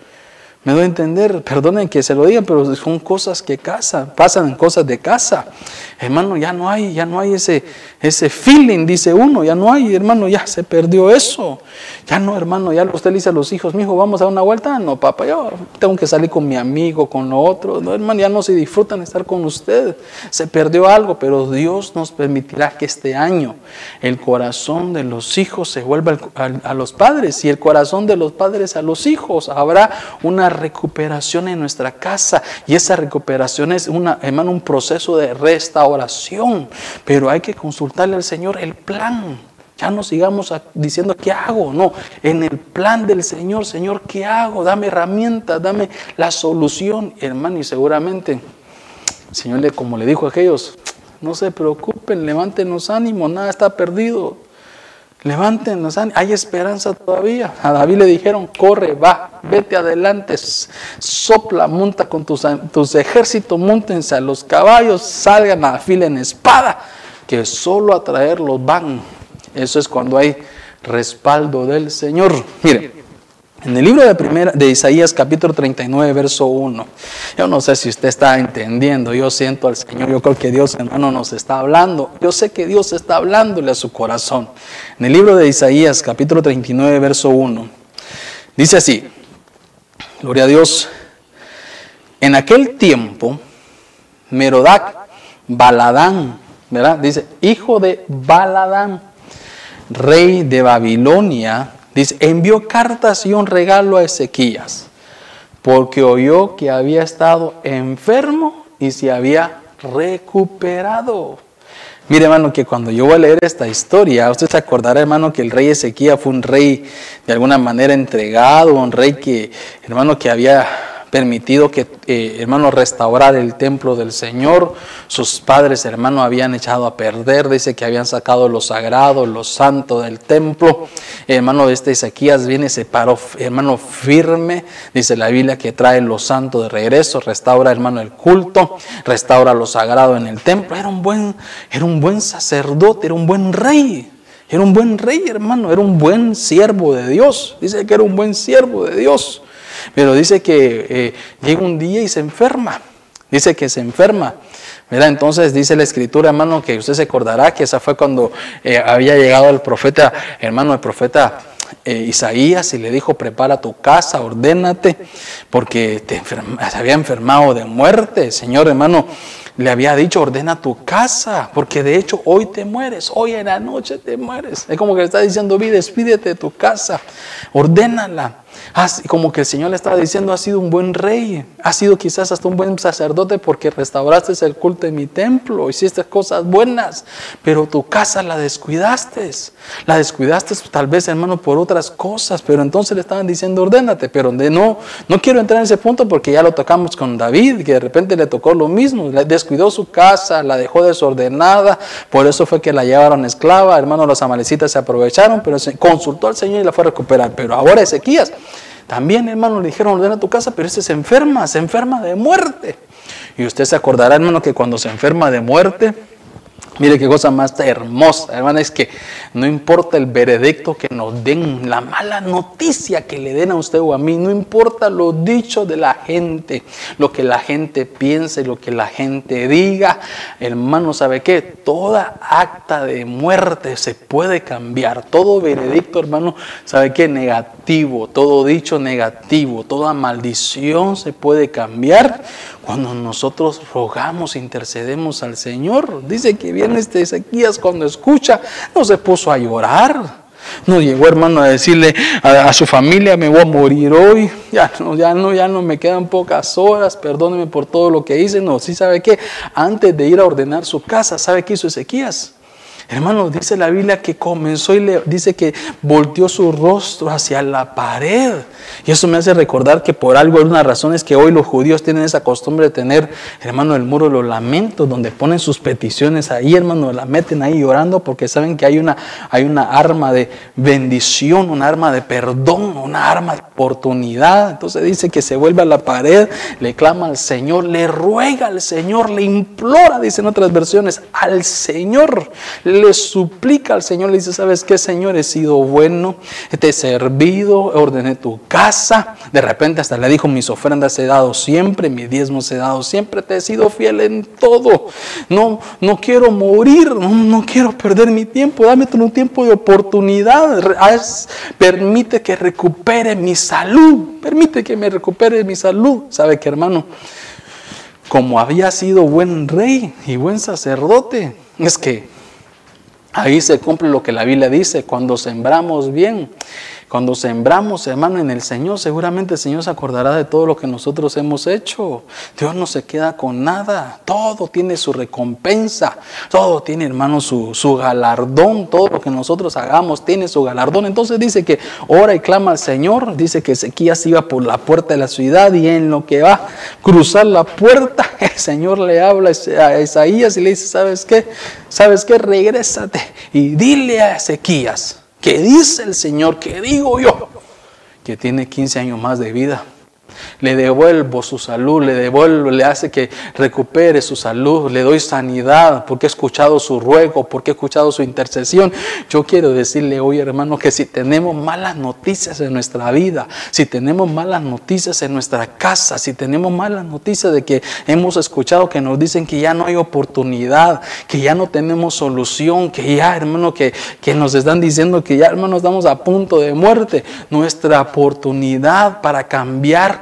Me doy a entender, perdonen que se lo digan, pero son cosas que casa, pasan cosas de casa. Hermano, ya no hay, ya no hay ese, ese feeling, dice uno, ya no hay, hermano, ya se perdió eso. Ya no, hermano, ya usted le dice a los hijos, mi hijo, vamos a dar una vuelta. No, papá, yo tengo que salir con mi amigo, con lo otro. No, hermano, ya no se disfrutan estar con usted. Se perdió algo, pero Dios nos permitirá que este año el corazón de los hijos se vuelva a los padres y el corazón de los padres a los hijos. Habrá una recuperación en nuestra casa y esa recuperación es una, hermano, un proceso de restauración, pero hay que consultarle al Señor el plan. Ya no sigamos diciendo qué hago, no, en el plan del Señor, Señor, ¿qué hago? Dame herramientas, dame la solución, hermano, y seguramente, Señor, como le dijo a aquellos, no se preocupen, levanten los ánimos, nada está perdido. Levántenos, hay esperanza todavía. A David le dijeron, corre, va, vete adelante, sopla, monta con tus, ejércitos, montense a los caballos, salgan a fila en espada, que solo a traerlos van. Eso es cuando hay respaldo del Señor. Mire, en el libro de, primera, de Isaías capítulo 39, verso 1, yo no sé si usted está entendiendo, yo siento al Señor, yo creo que Dios hermano nos está hablando, yo sé que Dios está hablándole a su corazón. En el libro de Isaías capítulo 39, verso 1, dice así, gloria a Dios, en aquel tiempo, Merodac, Baladán, ¿verdad? Dice, hijo de Baladán, rey de Babilonia, Dice, envió cartas y un regalo a Ezequías, porque oyó que había estado enfermo y se había recuperado. Mire, hermano, que cuando yo voy a leer esta historia, usted se acordará, hermano, que el rey Ezequías fue un rey de alguna manera entregado, un rey que, hermano, que había permitido que, eh, hermano, restaurar el templo del Señor. Sus padres, hermano, habían echado a perder, dice que habían sacado lo sagrado, lo santo del templo. Hermano, de este Ezequías viene, se paró, hermano, firme, dice la Biblia, que trae lo santo de regreso, restaura, hermano, el culto, restaura lo sagrado en el templo. Era un buen, era un buen sacerdote, era un buen rey. Era un buen rey, hermano, era un buen siervo de Dios. Dice que era un buen siervo de Dios. Pero dice que eh, llega un día y se enferma. Dice que se enferma. Entonces dice la escritura, hermano, que usted se acordará que esa fue cuando eh, había llegado el profeta, hermano, el profeta eh, Isaías y le dijo, prepara tu casa, ordénate, porque te se había enfermado de muerte. Señor, hermano, le había dicho, ordena tu casa, porque de hecho hoy te mueres, hoy en la noche te mueres. Es como que le está diciendo, vi, despídete de tu casa, ordénala como que el Señor le estaba diciendo, has sido un buen rey, has sido quizás hasta un buen sacerdote porque restauraste el culto de mi templo, hiciste cosas buenas, pero tu casa la descuidaste, la descuidaste tal vez hermano por otras cosas, pero entonces le estaban diciendo, ordénate, pero no, no quiero entrar en ese punto porque ya lo tocamos con David, que de repente le tocó lo mismo, descuidó su casa, la dejó desordenada, por eso fue que la llevaron esclava, hermano, los amalecitas se aprovecharon, pero consultó al Señor y la fue a recuperar, pero ahora Ezequías también, hermano, le dijeron, ordena tu casa, pero ese se enferma, se enferma de muerte. Y usted se acordará, hermano, que cuando se enferma de muerte, Mire qué cosa más hermosa, hermano, es que no importa el veredicto que nos den, la mala noticia que le den a usted o a mí, no importa lo dicho de la gente, lo que la gente piense, lo que la gente diga, hermano, ¿sabe qué? Toda acta de muerte se puede cambiar, todo veredicto, hermano, ¿sabe qué? Negativo, todo dicho negativo, toda maldición se puede cambiar cuando nosotros rogamos, intercedemos al Señor. Dice que viene este Ezequías cuando escucha, no se puso a llorar. No llegó, hermano, a decirle a, su familia, me voy a morir hoy. Ya no, ya no, ya no me quedan pocas horas. Perdóneme por todo lo que hice. No, sí sabe qué. Antes de ir a ordenar su casa, ¿sabe qué hizo Ezequías? Hermano, dice la Biblia que comenzó y le dice que volteó su rostro hacia la pared. Y eso me hace recordar que por algo, una razón es que hoy los judíos tienen esa costumbre de tener, hermano, el muro de los lamentos, donde ponen sus peticiones ahí, hermano, la meten ahí llorando porque saben que hay una, hay una arma de bendición, un arma de perdón, una arma de oportunidad. Entonces dice que se vuelve a la pared, le clama al Señor, le ruega al Señor, le implora, dicen otras versiones, al Señor le suplica al Señor, le dice, ¿sabes qué, Señor? He sido bueno, te he servido, ordené tu casa. De repente hasta le dijo, mis ofrendas he dado siempre, mis diezmos he dado siempre, te he sido fiel en todo. No, no quiero morir, no, quiero perder mi tiempo, dame un tiempo de oportunidad. permite que recupere mi salud, permite que me recupere mi salud. ¿Sabe qué, hermano? Como había sido buen rey y buen sacerdote, es que Ahí se cumple lo que la Biblia dice, cuando sembramos bien, cuando sembramos, hermano, en el Señor, seguramente el Señor se acordará de todo lo que nosotros hemos hecho. Dios no se queda con nada. Todo tiene su recompensa. Todo tiene, hermano, su, su galardón. Todo lo que nosotros hagamos tiene su galardón. Entonces dice que ora y clama al Señor. Dice que Ezequías iba por la puerta de la ciudad y en lo que va a cruzar la puerta, el Señor le habla a Isaías y le dice, ¿sabes qué? ¿Sabes qué? Regrésate y dile a Ezequías ¿Qué dice el Señor? ¿Qué digo yo? Que tiene 15 años más de vida le devuelvo su salud, le devuelvo, le hace que recupere su salud, le doy sanidad porque he escuchado su ruego, porque he escuchado su intercesión. Yo quiero decirle hoy, hermano, que si tenemos malas noticias en nuestra vida, si tenemos malas noticias en nuestra casa, si tenemos malas noticias de que hemos escuchado que nos dicen que ya no hay oportunidad, que ya no tenemos solución, que ya, hermano, que, que nos están diciendo que ya, hermano, estamos a punto de muerte, nuestra oportunidad para cambiar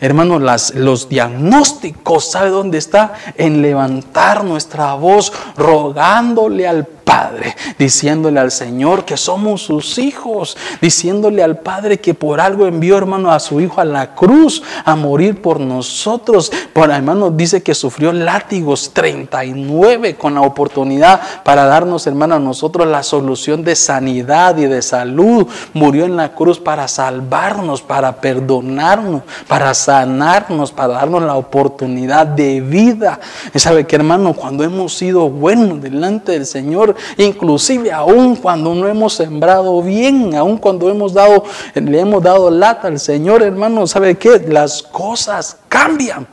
Hermanos, los diagnósticos, ¿sabe dónde está? En levantar nuestra voz rogándole al Padre, diciéndole al Señor que somos sus hijos, diciéndole al Padre que por algo envió, hermano, a su Hijo a la cruz a morir por nosotros. Por hermano, dice que sufrió látigos 39 con la oportunidad para darnos, hermano, a nosotros la solución de sanidad y de salud. Murió en la cruz para salvarnos, para perdonarnos, para sanarnos, para darnos la oportunidad de vida. Y sabe que, hermano, cuando hemos sido buenos delante del Señor, inclusive aún cuando no hemos sembrado bien, aún cuando hemos dado, le hemos dado lata al Señor, hermano, ¿sabe qué? Las cosas cambian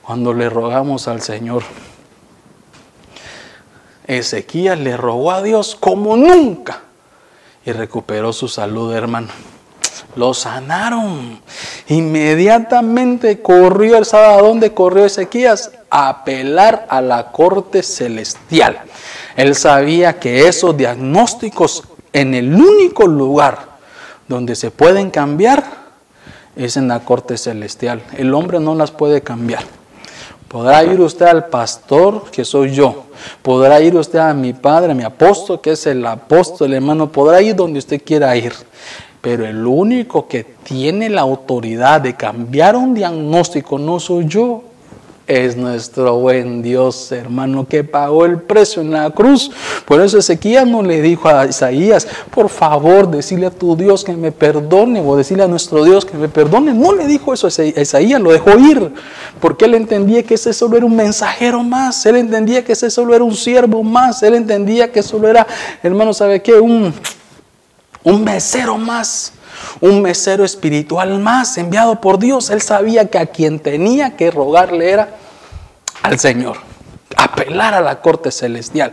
cuando le rogamos al Señor. Ezequías le rogó a Dios como nunca y recuperó su salud, hermano. Lo sanaron. Inmediatamente corrió, ¿sabe a dónde corrió Ezequías? A apelar a la corte celestial. Él sabía que esos diagnósticos en el único lugar donde se pueden cambiar es en la corte celestial. El hombre no las puede cambiar. Podrá ir usted al pastor, que soy yo. Podrá ir usted a mi padre, a mi apóstol, que es el apóstol, hermano. Podrá ir donde usted quiera ir. Pero el único que tiene la autoridad de cambiar un diagnóstico no soy yo, es nuestro buen Dios, hermano, que pagó el precio en la cruz. Por eso Ezequiel no le dijo a Isaías, por favor, decirle a tu Dios que me perdone, o decirle a nuestro Dios que me perdone. No le dijo eso a Isaías, lo dejó ir, porque él entendía que ese solo era un mensajero más, él entendía que ese solo era un siervo más, él entendía que solo era, hermano, ¿sabe qué? Un, un mesero más un mesero espiritual más enviado por Dios. Él sabía que a quien tenía que rogarle era al Señor, apelar a la corte celestial.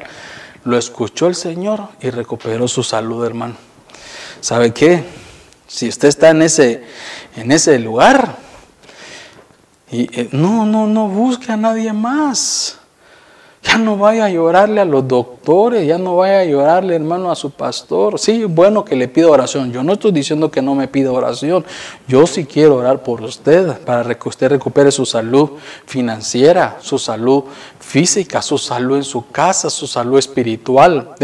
Lo escuchó el Señor y recuperó su salud, hermano. ¿Sabe qué? Si usted está en ese, en ese lugar, y, eh, no, no, no busque a nadie más. Ya no vaya a llorarle a los doctores, ya no vaya a llorarle, hermano, a su pastor. Sí, bueno que le pida oración. Yo no estoy diciendo que no me pida oración. Yo sí quiero orar por usted para que usted recupere su salud financiera, su salud física, su salud en su casa, su salud espiritual.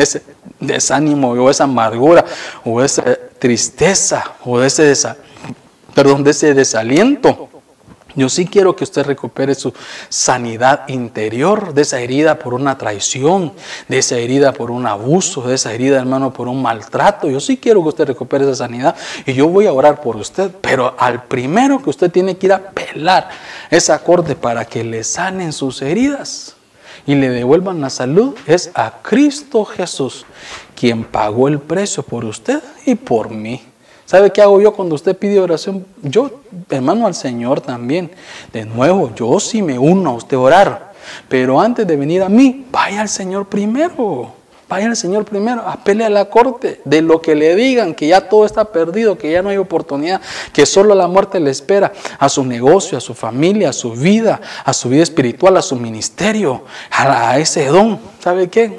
desánimo o esa amargura o esa tristeza o ese, perdón, de ese desaliento. Yo sí quiero que usted recupere su sanidad interior de esa herida por una traición, de esa herida por un abuso, de esa herida, hermano, por un maltrato. Yo sí quiero que usted recupere esa sanidad y yo voy a orar por usted. Pero al primero que usted tiene que ir a pelar esa corte para que le sanen sus heridas y le devuelvan la salud es a Cristo Jesús, quien pagó el precio por usted y por mí. ¿Sabe qué hago yo cuando usted pide oración? Yo, hermano, al Señor también. De nuevo, yo sí me uno a usted orar. Pero antes de venir a mí, vaya al Señor primero. Vaya al Señor primero, apele a la corte de lo que le digan, que ya todo está perdido, que ya no hay oportunidad, que solo la muerte le espera a su negocio, a su familia, a su vida, a su vida espiritual, a su ministerio, a, a ese don. ¿Sabe qué?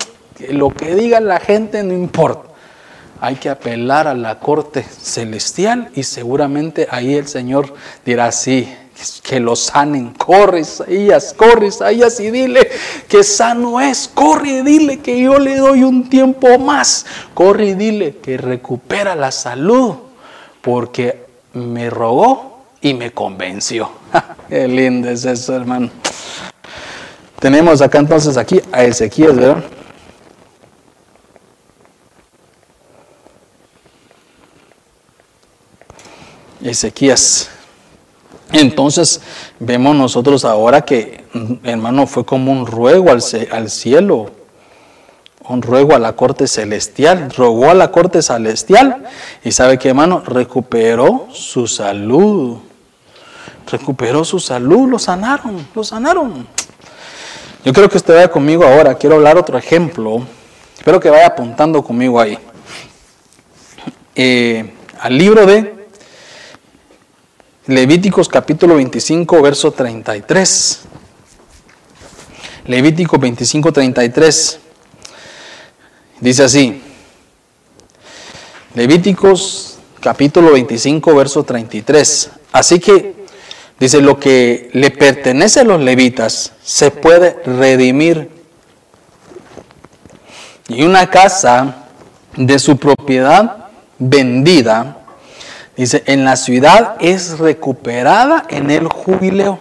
Lo que diga la gente no importa hay que apelar a la corte celestial y seguramente ahí el Señor dirá, sí, que lo sanen. Corre, Isaías, corre, Isaías, y dile que sano es. Corre y dile que yo le doy un tiempo más. Corre y dile que recupera la salud, porque me rogó y me convenció. Qué lindo es eso, hermano. Tenemos acá entonces aquí a Ezequiel, ¿verdad? Ezequías. Entonces vemos nosotros ahora que, hermano, fue como un ruego al, al, cielo, un ruego a la corte celestial, rogó a la corte celestial y sabe que, hermano, recuperó su salud, recuperó su salud, lo sanaron, lo sanaron. Yo creo que usted vaya conmigo ahora, quiero hablar otro ejemplo, espero que vaya apuntando conmigo ahí. Eh, al libro de Levíticos capítulo 25, verso 33. Levítico 25, 33. Dice así. Levíticos capítulo 25, verso 33. Así que dice, lo que le pertenece a los levitas se puede redimir. Y una casa de su propiedad vendida Dice, en la ciudad es recuperada en el jubileo,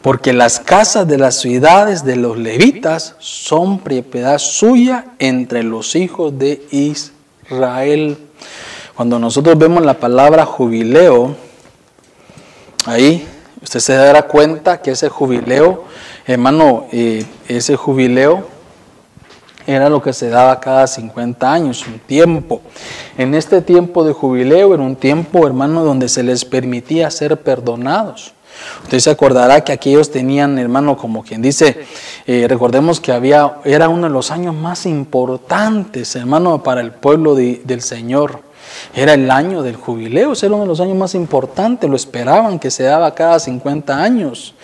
porque las casas de las ciudades de los levitas son propiedad suya entre los hijos de Israel. Cuando nosotros vemos la palabra jubileo, ahí usted se dará cuenta que ese jubileo, hermano, eh, ese jubileo era lo que se daba cada 50 años, un tiempo. En este tiempo de jubileo era un tiempo, hermano, donde se les permitía ser perdonados. Usted se acordará que aquellos tenían, hermano, como quien dice, eh, recordemos que había, era uno de los años más importantes, hermano, para el pueblo del Señor. Era el año del jubileo, era uno de los años más importantes, lo esperaban que se daba cada 50 años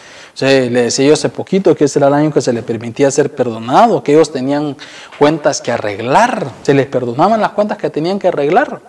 le decía yo hace poquito que ese era el año que se le permitía ser perdonado, que ellos tenían cuentas que arreglar, se les perdonaban las cuentas que tenían que arreglar,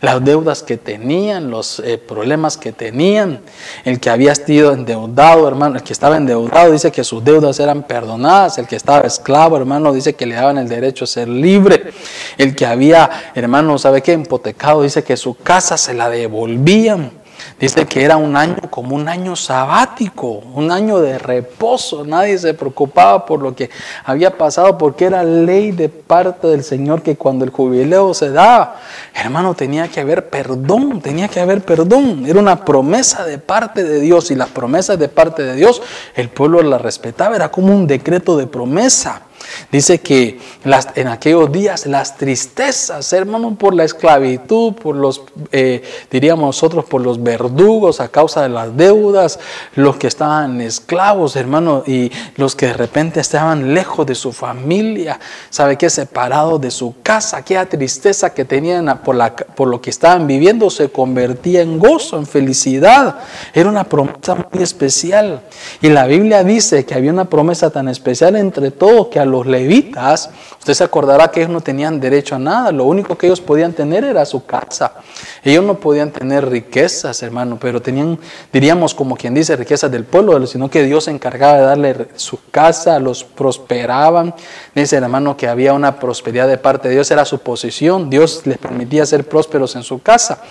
las deudas que tenían, los eh, problemas que tenían, el que había sido endeudado, hermano, el que estaba endeudado dice que sus deudas eran perdonadas, el que estaba esclavo, hermano, dice que le daban el derecho a ser libre, el que había, hermano, ¿sabe qué? Hipotecado, dice que su casa se la devolvían. Dice que era un año como un año sabático, un año de reposo. Nadie se preocupaba por lo que había pasado porque era ley de parte del Señor que cuando el jubileo se daba, hermano, tenía que haber perdón, tenía que haber perdón. Era una promesa de parte de Dios y las promesas de parte de Dios el pueblo la respetaba, era como un decreto de promesa. Dice que las, en aquellos días las tristezas, hermano, por la esclavitud, por los, eh, diríamos nosotros, por los verdugos a causa de las deudas, los que estaban esclavos, hermano, y los que de repente estaban lejos de su familia, ¿sabe qué? Separados de su casa, aquella tristeza que tenían por, por lo que estaban viviendo se convertía en gozo, en felicidad. Era una promesa muy especial. Y la Biblia dice que había una promesa tan especial entre todos que a los levitas, usted se acordará que ellos no tenían derecho a nada, lo único que ellos podían tener era su casa. Ellos no podían tener riquezas, hermano, pero tenían, diríamos como quien dice, riquezas del pueblo, sino que Dios se encargaba de darle su casa, los prosperaban. Dice hermano que había una prosperidad de parte de Dios, era su posición, Dios les permitía ser prósperos en su casa,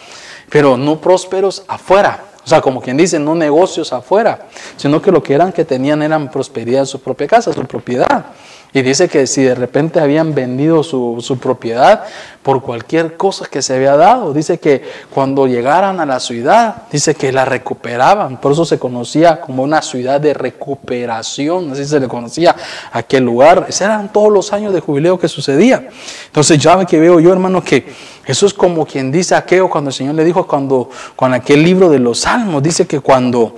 pero no prósperos afuera. O sea, como quien dice, no negocios afuera, sino que lo que eran que tenían eran prosperidad en su propia casa, su propiedad. Y dice que si de repente habían vendido su, su, propiedad por cualquier cosa que se había dado, dice que cuando llegaran a la ciudad, dice que la recuperaban. Por eso se conocía como una ciudad de recuperación, así se le conocía aquel lugar. Esos eran todos los años de jubileo que sucedía. Entonces ya que veo yo, hermano, que eso es como quien dice aquello cuando el Señor le dijo, cuando con aquel libro de los Salmos, dice que cuando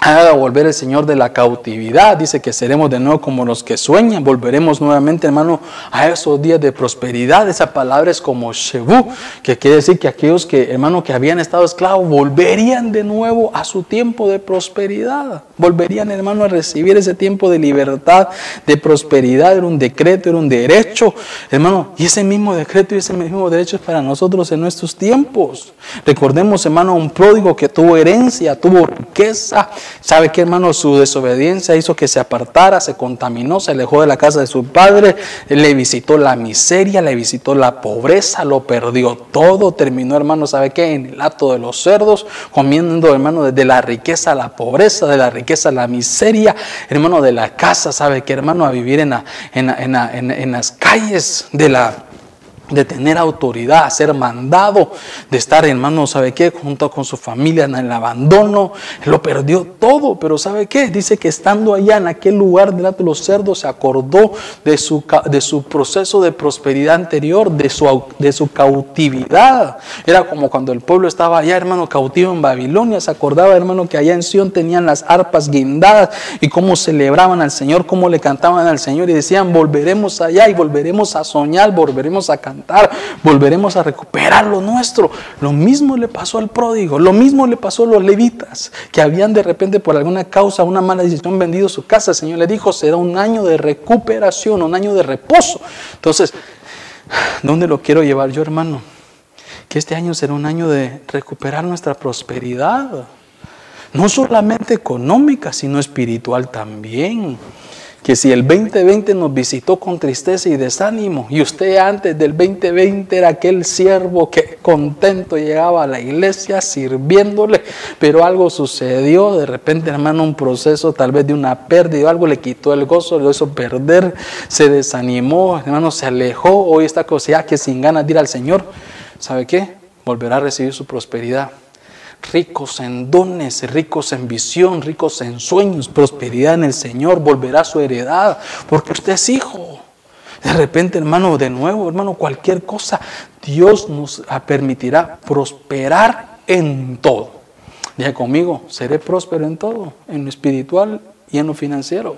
haga volver el Señor de la cautividad. Dice que seremos de nuevo como los que sueñan. Volveremos nuevamente, hermano, a esos días de prosperidad. Esa palabra es como Shebu, que quiere decir que aquellos que, hermano, que habían estado esclavos, volverían de nuevo a su tiempo de prosperidad. Volverían, hermano, a recibir ese tiempo de libertad, de prosperidad. Era un decreto, era un derecho, hermano. Y ese mismo decreto y ese mismo derecho es para nosotros en nuestros tiempos. Recordemos, hermano, un pródigo que tuvo herencia, tuvo riqueza ¿Sabe qué, hermano? Su desobediencia hizo que se apartara, se contaminó, se alejó de la casa de su padre, le visitó la miseria, le visitó la pobreza, lo perdió todo. Terminó, hermano, ¿sabe qué? En el acto de los cerdos, comiendo, hermano, desde la riqueza a la pobreza, de la riqueza a la miseria, hermano, de la casa, ¿sabe qué, hermano? A vivir en, en las calles de la de tener autoridad, ser mandado, de estar hermano, ¿sabe qué? Junto con su familia en el abandono, lo perdió todo, pero ¿sabe qué? Dice que estando allá en aquel lugar delante de los cerdos se acordó de su, de su proceso de prosperidad anterior, de su, de su cautividad. Era como cuando el pueblo estaba allá, hermano, cautivo en Babilonia, se acordaba, hermano, que allá en Sion tenían las arpas guindadas y cómo celebraban al Señor, cómo le cantaban al Señor y decían, volveremos allá y volveremos a soñar, volveremos a cantar volveremos a recuperar lo nuestro. Lo mismo le pasó al pródigo, lo mismo le pasó a los levitas, que habían de repente por alguna causa, una mala decisión vendido su casa. El Señor le dijo, será un año de recuperación, un año de reposo. Entonces, ¿dónde lo quiero llevar yo, hermano? Que este año será un año de recuperar nuestra prosperidad. No solamente económica, sino espiritual también que si el 2020 nos visitó con tristeza y desánimo, y usted antes del 2020 era aquel siervo que contento llegaba a la iglesia sirviéndole, pero algo sucedió, de repente hermano, un proceso tal vez de una pérdida, algo le quitó el gozo, lo hizo perder, se desanimó, hermano, se alejó, hoy está cosa que sin ganas de al Señor, ¿sabe qué? Volverá a recibir su prosperidad ricos en dones, ricos en visión, ricos en sueños, prosperidad en el Señor, volverá a su heredad, porque usted es hijo. De repente, hermano, de nuevo, hermano, cualquier cosa, Dios nos permitirá prosperar en todo. Diga conmigo, seré próspero en todo, en lo espiritual y en lo financiero.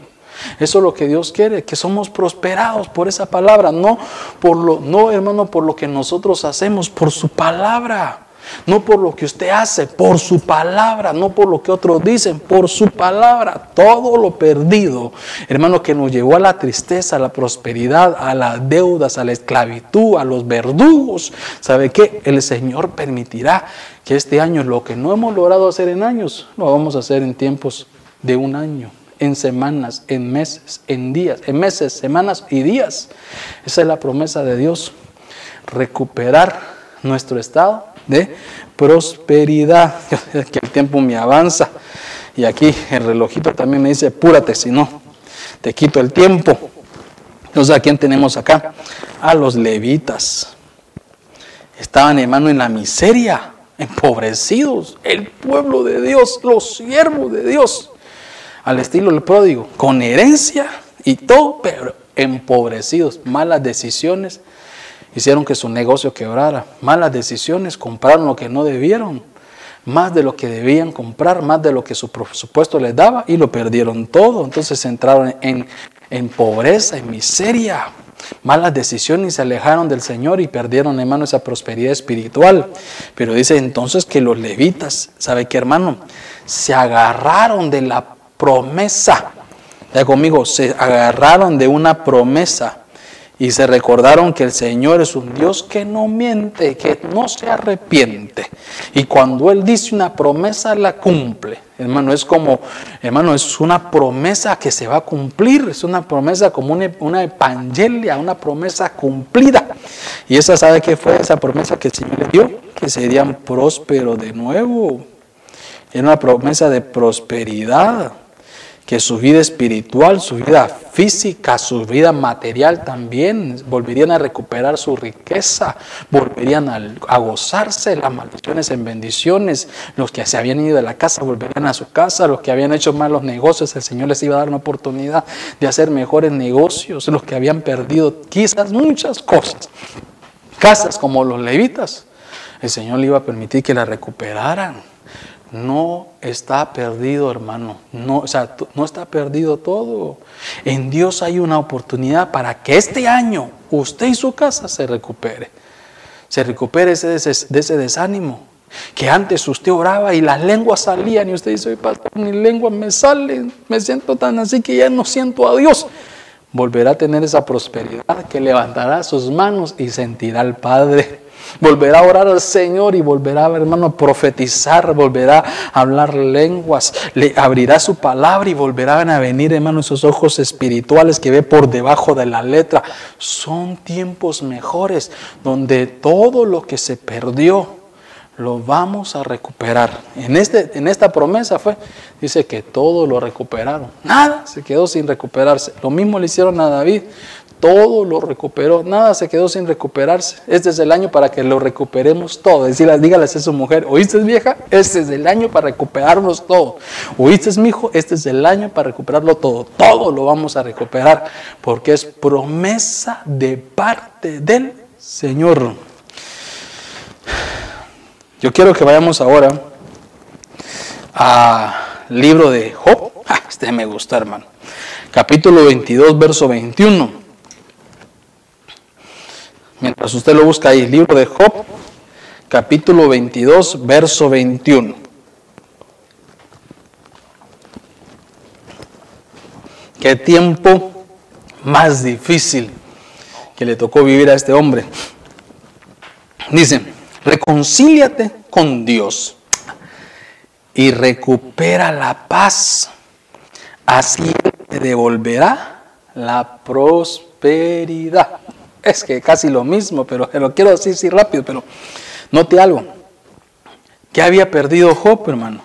Eso es lo que Dios quiere, que somos prosperados por esa palabra, no por lo no hermano por lo que nosotros hacemos, por su palabra. No por lo que usted hace, por su palabra, no por lo que otros dicen, por su palabra. Todo lo perdido, hermano, que nos llevó a la tristeza, a la prosperidad, a las deudas, a la esclavitud, a los verdugos. ¿Sabe qué? El Señor permitirá que este año, lo que no hemos logrado hacer en años, lo vamos a hacer en tiempos de un año en semanas, en meses, en días, en meses, semanas y días. Esa es la promesa de Dios. Recuperar nuestro estado de prosperidad. Que el tiempo me avanza. Y aquí el relojito también me dice, apúrate, si no, te quito el tiempo. Entonces, ¿a quién tenemos acá? A los levitas. Estaban, hermano, en la miseria, empobrecidos. El pueblo de Dios, los siervos de Dios. Al estilo del pródigo, con herencia y todo, pero empobrecidos. Malas decisiones, hicieron que su negocio quebrara. Malas decisiones, compraron lo que no debieron, más de lo que debían comprar, más de lo que su presupuesto les daba y lo perdieron todo. Entonces entraron en, en pobreza, en miseria. Malas decisiones y se alejaron del Señor y perdieron, hermano, esa prosperidad espiritual. Pero dice entonces que los levitas, ¿sabe qué, hermano? Se agarraron de la promesa Ya conmigo, se agarraron de una promesa y se recordaron que el Señor es un Dios que no miente, que no se arrepiente. Y cuando Él dice una promesa, la cumple. Hermano, es como, hermano, es una promesa que se va a cumplir. Es una promesa como una, una evangelia, una promesa cumplida. Y esa, ¿sabe qué fue esa promesa que el Señor le dio? Que serían prósperos de nuevo. Era una promesa de prosperidad que su vida espiritual, su vida física, su vida material también volverían a recuperar su riqueza, volverían a, gozarse las maldiciones en bendiciones, los que se habían ido de la casa volverían a su casa, los que habían hecho malos negocios, el Señor les iba a dar una oportunidad de hacer mejores negocios, los que habían perdido quizás muchas cosas, casas como los levitas, el Señor le iba a permitir que las recuperaran no está perdido, hermano. No, o sea, no está perdido todo. En Dios hay una oportunidad para que este año usted y su casa se recupere. Se recupere ese, de ese desánimo. Que antes usted oraba y las lenguas salían y usted dice, pastor, mi lengua me sale, me siento tan así que ya no siento a Dios. Volverá a tener esa prosperidad que levantará sus manos y sentirá al Padre Volverá a orar al Señor y volverá, hermano, a profetizar, volverá a hablar lenguas, le abrirá su palabra y volverán a venir, hermano, esos ojos espirituales que ve por debajo de la letra. Son tiempos mejores donde todo lo que se perdió lo vamos a recuperar. En, este, en esta promesa fue, dice que todo lo recuperaron. Nada se quedó sin recuperarse. Lo mismo le hicieron a David todo lo recuperó, nada se quedó sin recuperarse. Este es el año para que lo recuperemos todo. Decirle, dígales a su mujer, ¿oíste vieja? Este es el año para recuperarnos todo. ¿Oíste mi hijo? Este es el año para recuperarlo todo. Todo lo vamos a recuperar porque es promesa de parte del Señor. Yo quiero que vayamos ahora al libro de Job. Ah, este me gusta, hermano. Capítulo 22, verso 21. Mientras usted lo busca ahí, libro de Job, capítulo 22, verso 21. Qué tiempo más difícil que le tocó vivir a este hombre. Dice, reconcíliate con Dios y recupera la paz. Así te devolverá la prosperidad. Es que casi lo mismo, pero lo quiero decir sí, rápido, pero note algo. ¿Qué había perdido Job, hermano?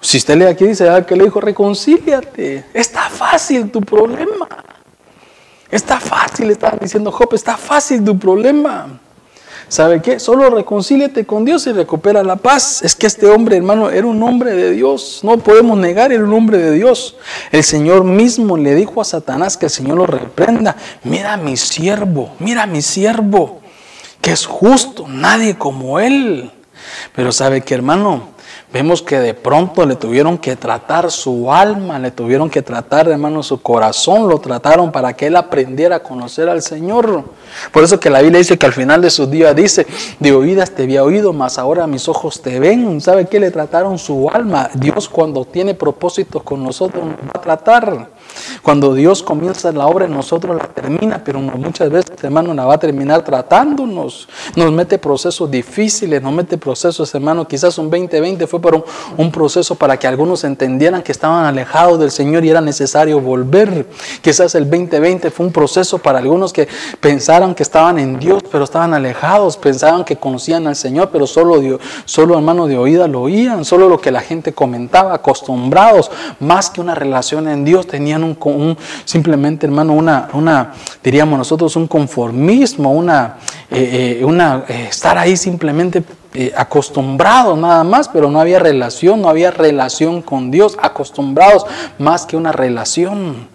Si usted lee aquí, dice ah, que le dijo, reconcíliate. Está fácil tu problema. Está fácil, estaba diciendo Job, está fácil tu problema. ¿Sabe qué? Solo reconcíliate con Dios y recupera la paz. Es que este hombre, hermano, era un hombre de Dios. No podemos negar, era un hombre de Dios. El Señor mismo le dijo a Satanás que el Señor lo reprenda. Mira mi siervo, mira mi siervo, que es justo, nadie como él. Pero sabe que, hermano, Vemos que de pronto le tuvieron que tratar su alma, le tuvieron que tratar, hermano, su corazón, lo trataron para que él aprendiera a conocer al Señor. Por eso que la Biblia dice que al final de sus días dice, de oídas te había oído, mas ahora mis ojos te ven. ¿Sabe qué? Le trataron su alma. Dios cuando tiene propósitos con nosotros nos va a tratar. Cuando Dios comienza la obra en nosotros la termina, pero muchas veces, hermano, la va a terminar tratándonos. Nos mete procesos difíciles, nos mete procesos, hermano. Quizás un 2020 fue por un, proceso para que algunos entendieran que estaban alejados del Señor y era necesario volver. Quizás el 2020 fue un proceso para algunos que pensaron que estaban en Dios, pero estaban alejados. Pensaban que conocían al Señor, pero solo, solo hermano de oída lo oían. Solo lo que la gente comentaba, acostumbrados. Más que una relación en Dios, tenían un, simplemente, hermano, una, una, diríamos nosotros, un conformismo, una, eh, eh, una eh, estar ahí simplemente acostumbrados nada más, pero no había relación, no había relación con Dios, acostumbrados más que una relación.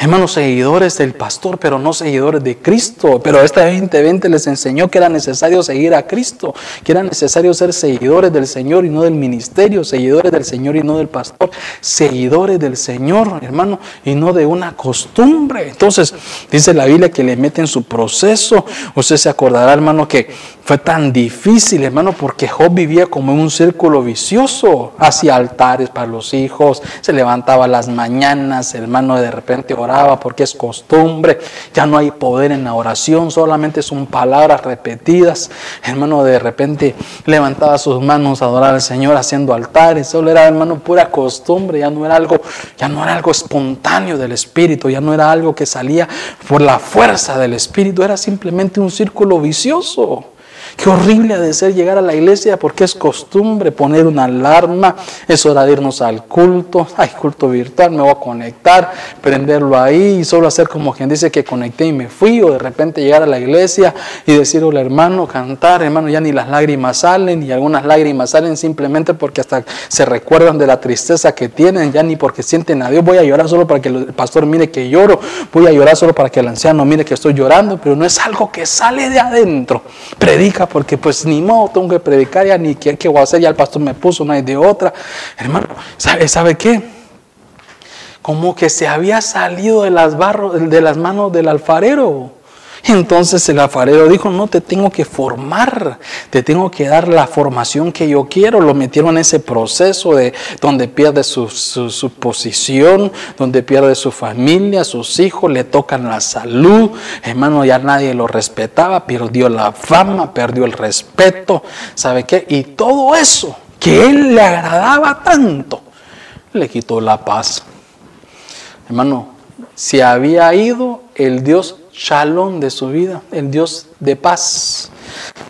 Hermanos, seguidores del pastor, pero no seguidores de Cristo. Pero esta 2020 les enseñó que era necesario seguir a Cristo, que era necesario ser seguidores del Señor y no del ministerio, seguidores del Señor y no del pastor, seguidores del Señor, hermano, y no de una costumbre. Entonces, dice la Biblia que le meten su proceso. Usted se acordará, hermano, que fue tan difícil, hermano, porque Job vivía como en un círculo vicioso. Hacía altares para los hijos, se levantaba las mañanas, hermano, de repente oraba porque es costumbre. Ya no hay poder en la oración, solamente son palabras repetidas. Hermano, de repente levantaba sus manos a adorar al Señor haciendo altares. Solo era, hermano, pura costumbre, ya no era algo, ya no era algo espontáneo del Espíritu, ya no era algo que salía por la fuerza del Espíritu, era simplemente un círculo vicioso. Qué horrible ha de ser llegar a la iglesia porque es costumbre poner una alarma, es hora de irnos al culto, hay culto virtual, me voy a conectar, prenderlo ahí y solo hacer como quien dice que conecté y me fui, o de repente llegar a la iglesia y decir, hola hermano, cantar, hermano, ya ni las lágrimas salen, y algunas lágrimas salen simplemente porque hasta se recuerdan de la tristeza que tienen, ya ni porque sienten a Dios, voy a llorar solo para que el pastor mire que lloro, voy a llorar solo para que el anciano mire que estoy llorando, pero no es algo que sale de adentro. Predica porque pues ni modo, tengo que predicar ya, ni qué, qué voy a hacer, ya el pastor me puso una y de otra. Hermano, ¿sabe, ¿sabe qué? Como que se había salido de las, barros, de las manos del alfarero. Entonces el alfarero dijo, no, te tengo que formar, te tengo que dar la formación que yo quiero. Lo metieron en ese proceso de donde pierde su, su, posición, donde pierde su familia, sus hijos, le tocan la salud. Hermano, ya nadie lo respetaba, perdió la fama, perdió el respeto. ¿Sabe qué? Y todo eso que él le agradaba tanto, le quitó la paz. Hermano, si había ido el Dios shalom de su vida, el Dios de paz.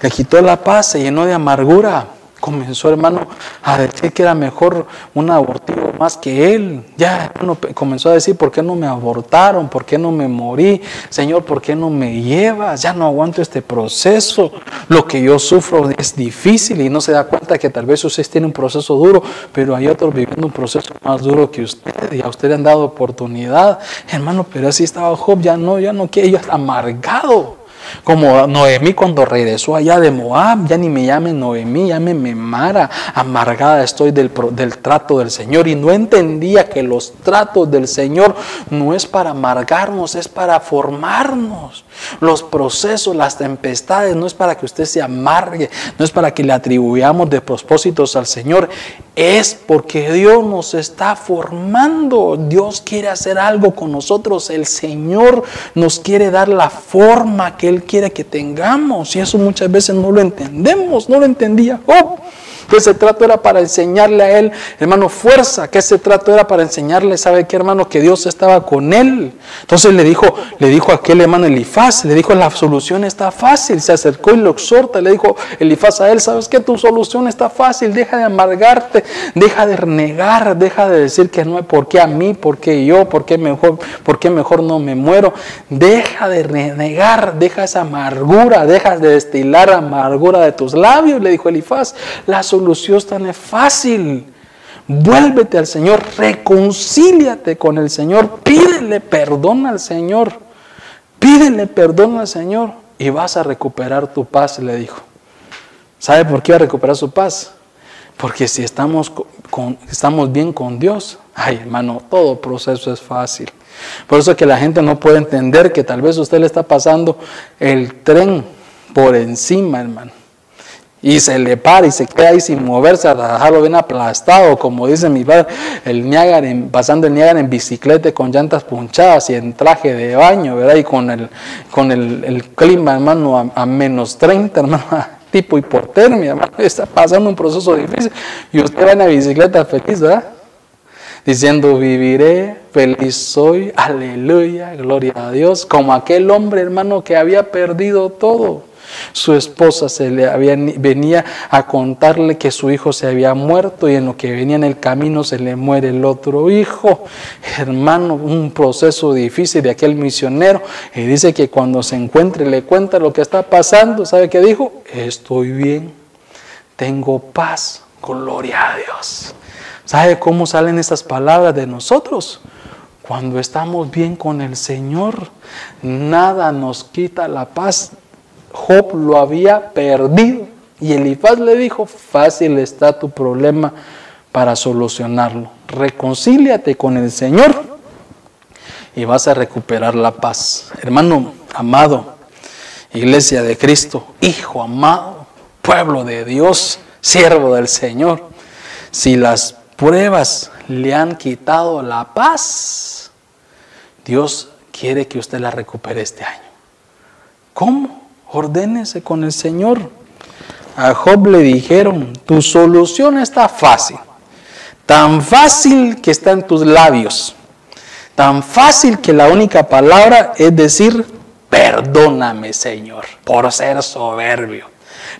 Le quitó la paz, se llenó de amargura. Comenzó, hermano, a decir que era mejor un abortivo más que él. Ya, hermano, comenzó a decir, ¿por qué no me abortaron? ¿Por qué no me morí? Señor, ¿por qué no me llevas? Ya no aguanto este proceso. Lo que yo sufro es difícil y no se da cuenta que tal vez usted tiene un proceso duro, pero hay otros viviendo un proceso más duro que usted y a usted le han dado oportunidad. Hermano, pero así estaba Job, ya no, ya no quiere, ya está amargado. Como Noemí cuando regresó allá de Moab, ya ni me llame Noemí, llámeme Mara, amargada estoy del, del trato del Señor. Y no entendía que los tratos del Señor no es para amargarnos, es para formarnos. Los procesos, las tempestades, no es para que usted se amargue, no es para que le atribuyamos de propósitos al Señor, es porque Dios nos está formando. Dios quiere hacer algo con nosotros. El Señor nos quiere dar la forma que Él quiere que tengamos. Y eso muchas veces no lo entendemos, no lo entendía que ese trato era para enseñarle a él, hermano, fuerza, que ese trato era para enseñarle, ¿sabe qué, hermano? Que Dios estaba con él. Entonces le dijo, le dijo a aquel hermano Elifaz, le dijo, la solución está fácil, se acercó y lo exhorta, le dijo Elifaz a él, ¿sabes qué? Tu solución está fácil, deja de amargarte, deja de renegar, deja de decir que no, ¿por qué a mí? ¿Por qué yo? ¿Por qué mejor, por mejor no me muero? Deja de renegar, deja esa amargura, deja de destilar amargura de tus labios, le dijo Elifaz. La solución solución es fácil. Vuélvete al Señor, reconcíliate con el Señor, pídele perdón al Señor, pídele perdón al Señor y vas a recuperar tu paz, le dijo. ¿Sabe por qué va a recuperar su paz? Porque si estamos bien con Dios, ay hermano, todo proceso es fácil. Por eso que la gente no puede entender que tal vez usted le está pasando el tren por encima, hermano y se le para y se queda ahí sin moverse, a dejarlo bien aplastado, como dice mi padre, el Niágara, pasando el Niágara en bicicleta con llantas punchadas y en traje de baño, ¿verdad? Y con el, con el, clima, hermano, a, menos 30, hermano, tipo hipotermia, hermano, está pasando un proceso difícil y usted va en la bicicleta feliz, ¿verdad? Diciendo, viviré, feliz soy, aleluya, gloria a Dios, como aquel hombre, hermano, que había perdido todo. Su esposa se le había, venía a contarle que su hijo se había muerto y en lo que venía en el camino se le muere el otro hijo. Hermano, un proceso difícil de aquel misionero. Y dice que cuando se encuentre le cuenta lo que está pasando. ¿Sabe qué dijo? Estoy bien, tengo paz, gloria a Dios. ¿Sabe cómo salen esas palabras de nosotros? cuando estamos bien con el Señor, nada nos quita la paz. Job lo había perdido. Y Elifaz le dijo, fácil está tu problema para solucionarlo. Reconcíliate con el Señor y vas a recuperar la paz. Hermano amado, iglesia de Cristo, hijo amado, pueblo de Dios, siervo del Señor, si las pruebas le han quitado la paz, Dios quiere que usted la recupere este año. ¿Cómo? Ordénese con el Señor. A Job le dijeron, tu solución está fácil, tan fácil que está en tus labios, tan fácil que la única palabra es decir, perdóname Señor, por ser soberbio.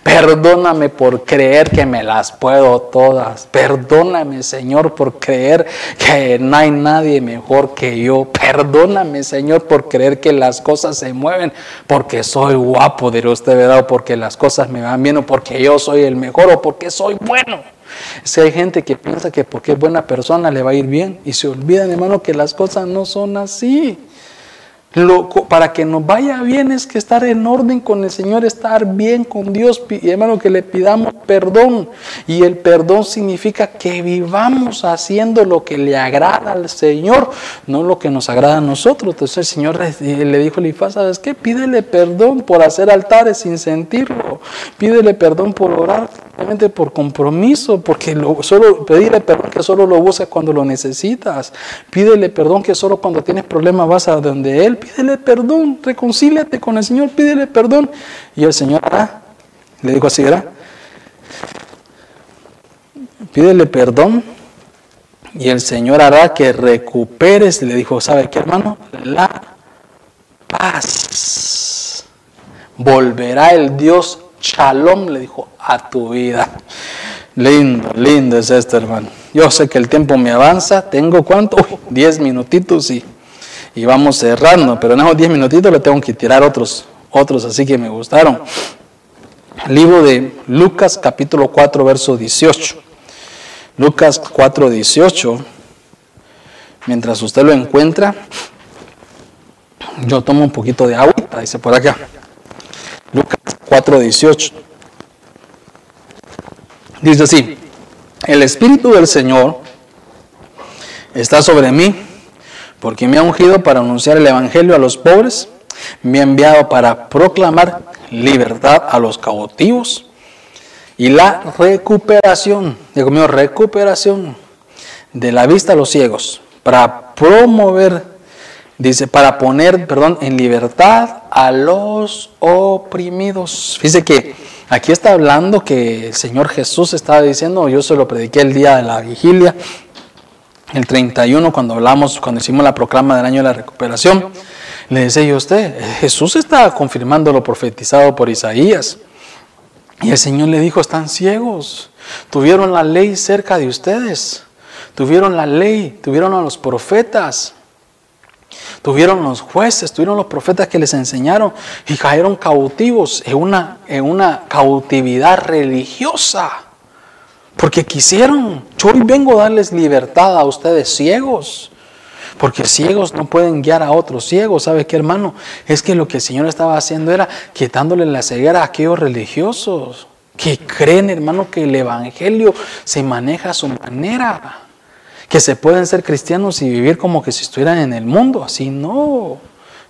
Perdóname por creer que me las puedo todas. Perdóname, Señor, por creer que no hay nadie mejor que yo. Perdóname, Señor, por creer que las cosas se mueven porque soy guapo, de usted, ¿verdad? O porque las cosas me van bien, o porque yo soy el mejor, o porque soy bueno. Si hay gente que piensa que porque es buena persona le va a ir bien y se olvidan, hermano, que las cosas no son así para que nos vaya bien es que estar en orden con el Señor, estar bien con Dios, y hermano, que le pidamos perdón. Y el perdón significa que vivamos haciendo lo que le agrada al Señor, no lo que nos agrada a nosotros. Entonces el Señor le dijo a Elifaz, ¿sabes qué? Pídele perdón por hacer altares sin sentirlo. Pídele perdón por orar, simplemente por compromiso, porque solo pedirle perdón que solo lo busca cuando lo necesitas. Pídele perdón que solo cuando tienes problemas vas a donde Él pídele perdón, reconcíliate con el Señor, pídele perdón. Y el Señor hará, le dijo así, ¿verdad? Pídele perdón y el Señor hará que recuperes, le dijo, ¿sabe qué hermano? La paz. Volverá el Dios Shalom, le dijo, a tu vida. Lindo, lindo es esto, hermano. Yo sé que el tiempo me avanza. Tengo cuánto? diez minutitos y y vamos cerrando, pero en esos 10 minutitos le tengo que tirar otros, otros así que me gustaron. Libro de Lucas capítulo 4 verso 18. Lucas 4 18. Mientras usted lo encuentra, yo tomo un poquito de agua, dice por acá. Lucas 4 18. Dice así, el Espíritu del Señor está sobre mí porque me ha ungido para anunciar el Evangelio a los pobres, me ha enviado para proclamar libertad a los cautivos y la recuperación, digo mío, recuperación de la vista a los ciegos, para promover, dice, para poner, perdón, en libertad a los oprimidos. Fíjese que aquí está hablando que el Señor Jesús estaba diciendo, yo se lo prediqué el día de la vigilia, el 31, cuando hablamos, cuando hicimos la proclama del año de la recuperación, le decía yo a usted, Jesús está confirmando lo profetizado por Isaías. Y el Señor le dijo, están ciegos, tuvieron la ley cerca de ustedes, tuvieron la ley, tuvieron a los profetas, tuvieron los jueces, tuvieron los profetas que les enseñaron y cayeron cautivos en una, en una cautividad religiosa. Porque quisieron. Yo hoy vengo a darles libertad a ustedes ciegos. Porque ciegos no pueden guiar a otros ciegos. ¿Sabe qué, hermano? Es que lo que el Señor estaba haciendo era quitándole la ceguera a aquellos religiosos que creen, hermano, que el Evangelio se maneja a su manera. Que se pueden ser cristianos y vivir como que si estuvieran en el mundo. Así no.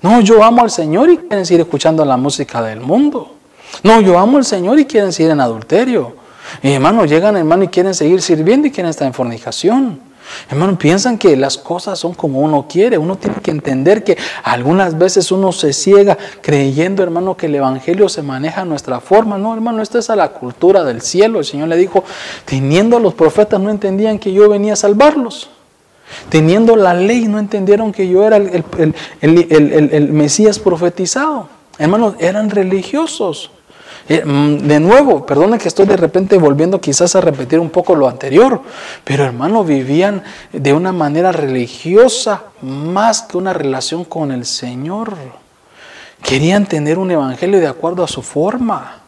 No, yo amo al Señor y quieren seguir escuchando la música del mundo. No, yo amo al Señor y quieren seguir en adulterio. Y hermano, llegan hermano y quieren seguir sirviendo y quieren estar en fornicación. Hermano, piensan que las cosas son como uno quiere. Uno tiene que entender que algunas veces uno se ciega creyendo, hermano, que el Evangelio se maneja a nuestra forma. No, hermano, esta es a la cultura del cielo. El Señor le dijo, teniendo a los profetas no entendían que yo venía a salvarlos. Teniendo la ley no entendieron que yo era el, el Mesías profetizado. Hermanos, eran religiosos. Eh, mm, de nuevo, perdone que estoy de repente volviendo quizás a repetir un poco lo anterior, pero hermano, vivían de una manera religiosa más que una relación con el Señor. Querían tener un evangelio de acuerdo a su forma.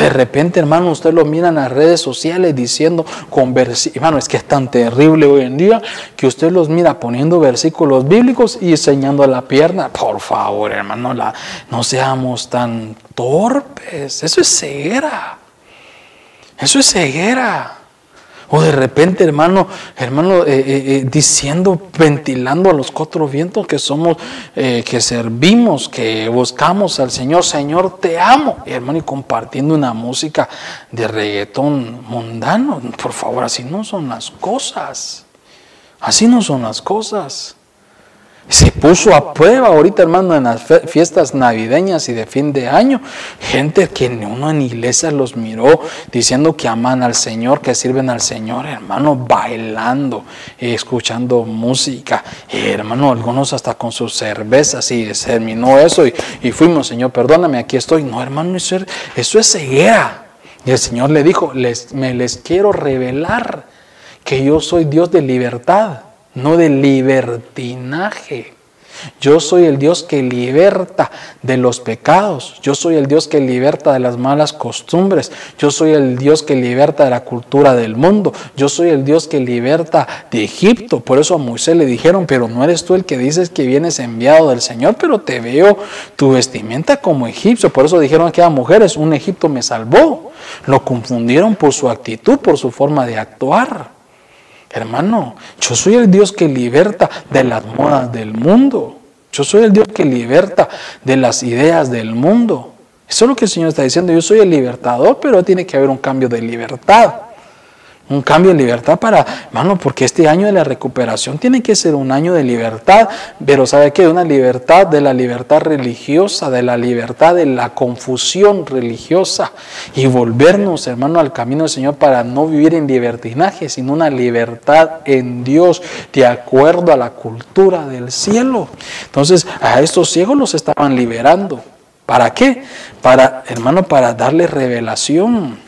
De repente, hermano, usted lo mira en las redes sociales diciendo con versículos. Hermano, es que es tan terrible hoy en día que usted los mira poniendo versículos bíblicos y enseñando la pierna. Por favor, hermano, la, no seamos tan torpes. Eso es ceguera. Eso es ceguera. O de repente, hermano, hermano, eh, eh, eh, diciendo, ventilando a los cuatro vientos que somos, que servimos, que buscamos al Señor, Señor, te amo. hermano, y compartiendo una música de reggaetón mundano. Por favor, así no son las cosas. Así no son las cosas. Se puso a prueba ahorita, hermano, en las fiestas navideñas y de fin de año. Gente que uno en iglesia los miró diciendo que aman al Señor, que sirven al Señor, hermano, bailando, escuchando música. hermano, algunos hasta con sus cervezas y terminó eso y, fuimos, Señor, perdóname, aquí estoy. No, hermano, eso, eso es ceguera. Y el Señor le dijo, me les quiero revelar que yo soy Dios de libertad no de libertinaje. Yo soy el Dios que liberta de los pecados. Yo soy el Dios que liberta de las malas costumbres. Yo soy el Dios que liberta de la cultura del mundo. Yo soy el Dios que liberta de Egipto. Por eso a Moisés le dijeron, pero no eres tú el que dices que vienes enviado del Señor, pero te veo tu vestimenta como egipcio. Por eso dijeron que a mujeres, un Egipto me salvó. Lo confundieron por su actitud, por su forma de actuar. Hermano, yo soy el Dios que liberta de las modas del mundo. Yo soy el Dios que liberta de las ideas del mundo. Eso es lo que el Señor está diciendo. Yo soy el libertador, pero tiene que haber un cambio de libertad un cambio en libertad para, hermano, porque este año de la recuperación tiene que ser un año de libertad, pero ¿sabe qué? Una libertad de la libertad religiosa, de la libertad de la confusión religiosa y volvernos, hermano, al camino del Señor para no vivir en libertinaje, sino una libertad en Dios, de acuerdo a la cultura del cielo. Entonces, a estos ciegos los estaban liberando. ¿Para qué? Para, hermano, para darle revelación.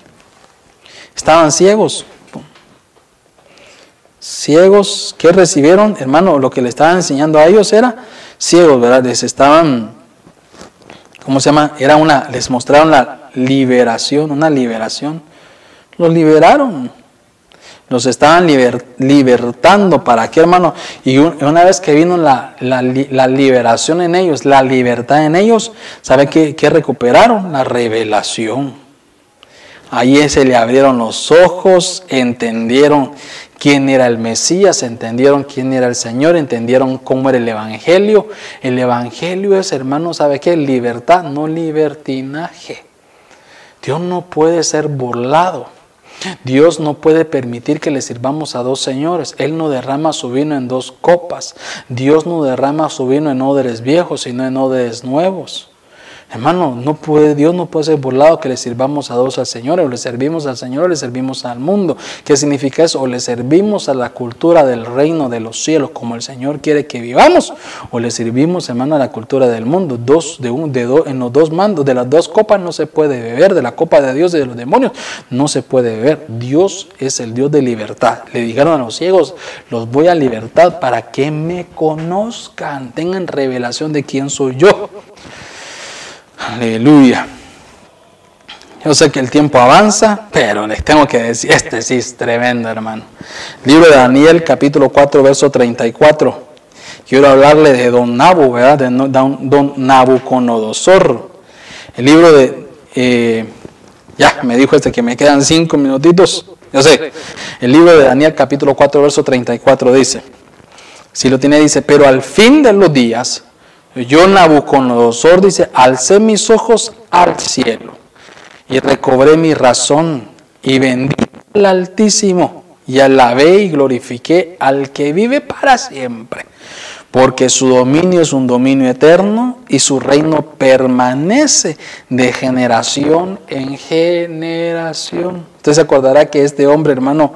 Estaban ciegos, ciegos que recibieron, hermano, lo que le estaban enseñando a ellos era ciegos, ¿verdad? Les estaban, ¿cómo se llama? Era una, les mostraron la liberación, una liberación. Los liberaron, los estaban libertando. ¿Para qué, hermano? Y una vez que vino la, liberación en ellos, la libertad en ellos, ¿sabe qué, qué recuperaron? La revelación. Ahí se le abrieron los ojos, entendieron quién era el Mesías, entendieron quién era el Señor, entendieron cómo era el Evangelio. El Evangelio es, hermano, ¿sabe qué? Libertad, no libertinaje. Dios no puede ser burlado. Dios no puede permitir que le sirvamos a dos señores. Él no derrama su vino en dos copas. Dios no derrama su vino en odres viejos, sino en odres nuevos. Hermano, no puede, Dios no puede ser burlado que le sirvamos a dos al Señor, o le servimos al Señor, o le servimos al mundo. ¿Qué significa eso? O le servimos a la cultura del reino de los cielos, como el Señor quiere que vivamos, o le servimos, hermano, a la cultura del mundo. Dos, de un, de en los dos mandos, de las dos copas no se puede beber, de la copa de Dios y de los demonios no se puede beber. Dios es el Dios de libertad. Le dijeron a los ciegos, los voy a libertad para que me conozcan, tengan revelación de quién soy yo. Aleluya. Yo sé que el tiempo avanza, pero les tengo que decir, este sí es tremendo, hermano. Libro de Daniel, capítulo 4, verso 34. Quiero hablarle de Don Nabu, ¿verdad? Don Nabucodonosor. El libro de... Eh, ya, me dijo este que me quedan cinco minutitos. Yo sé. El libro de Daniel, capítulo 4, verso 34 dice. Si lo tiene, dice, pero al fin de los días yo Nabucodonosor dice, alcé mis ojos al cielo y recobré mi razón y bendí al Altísimo y alabé y glorifiqué al que vive para siempre, porque su dominio es un dominio eterno y su reino permanece de generación en generación. Usted se acordará que este hombre, hermano,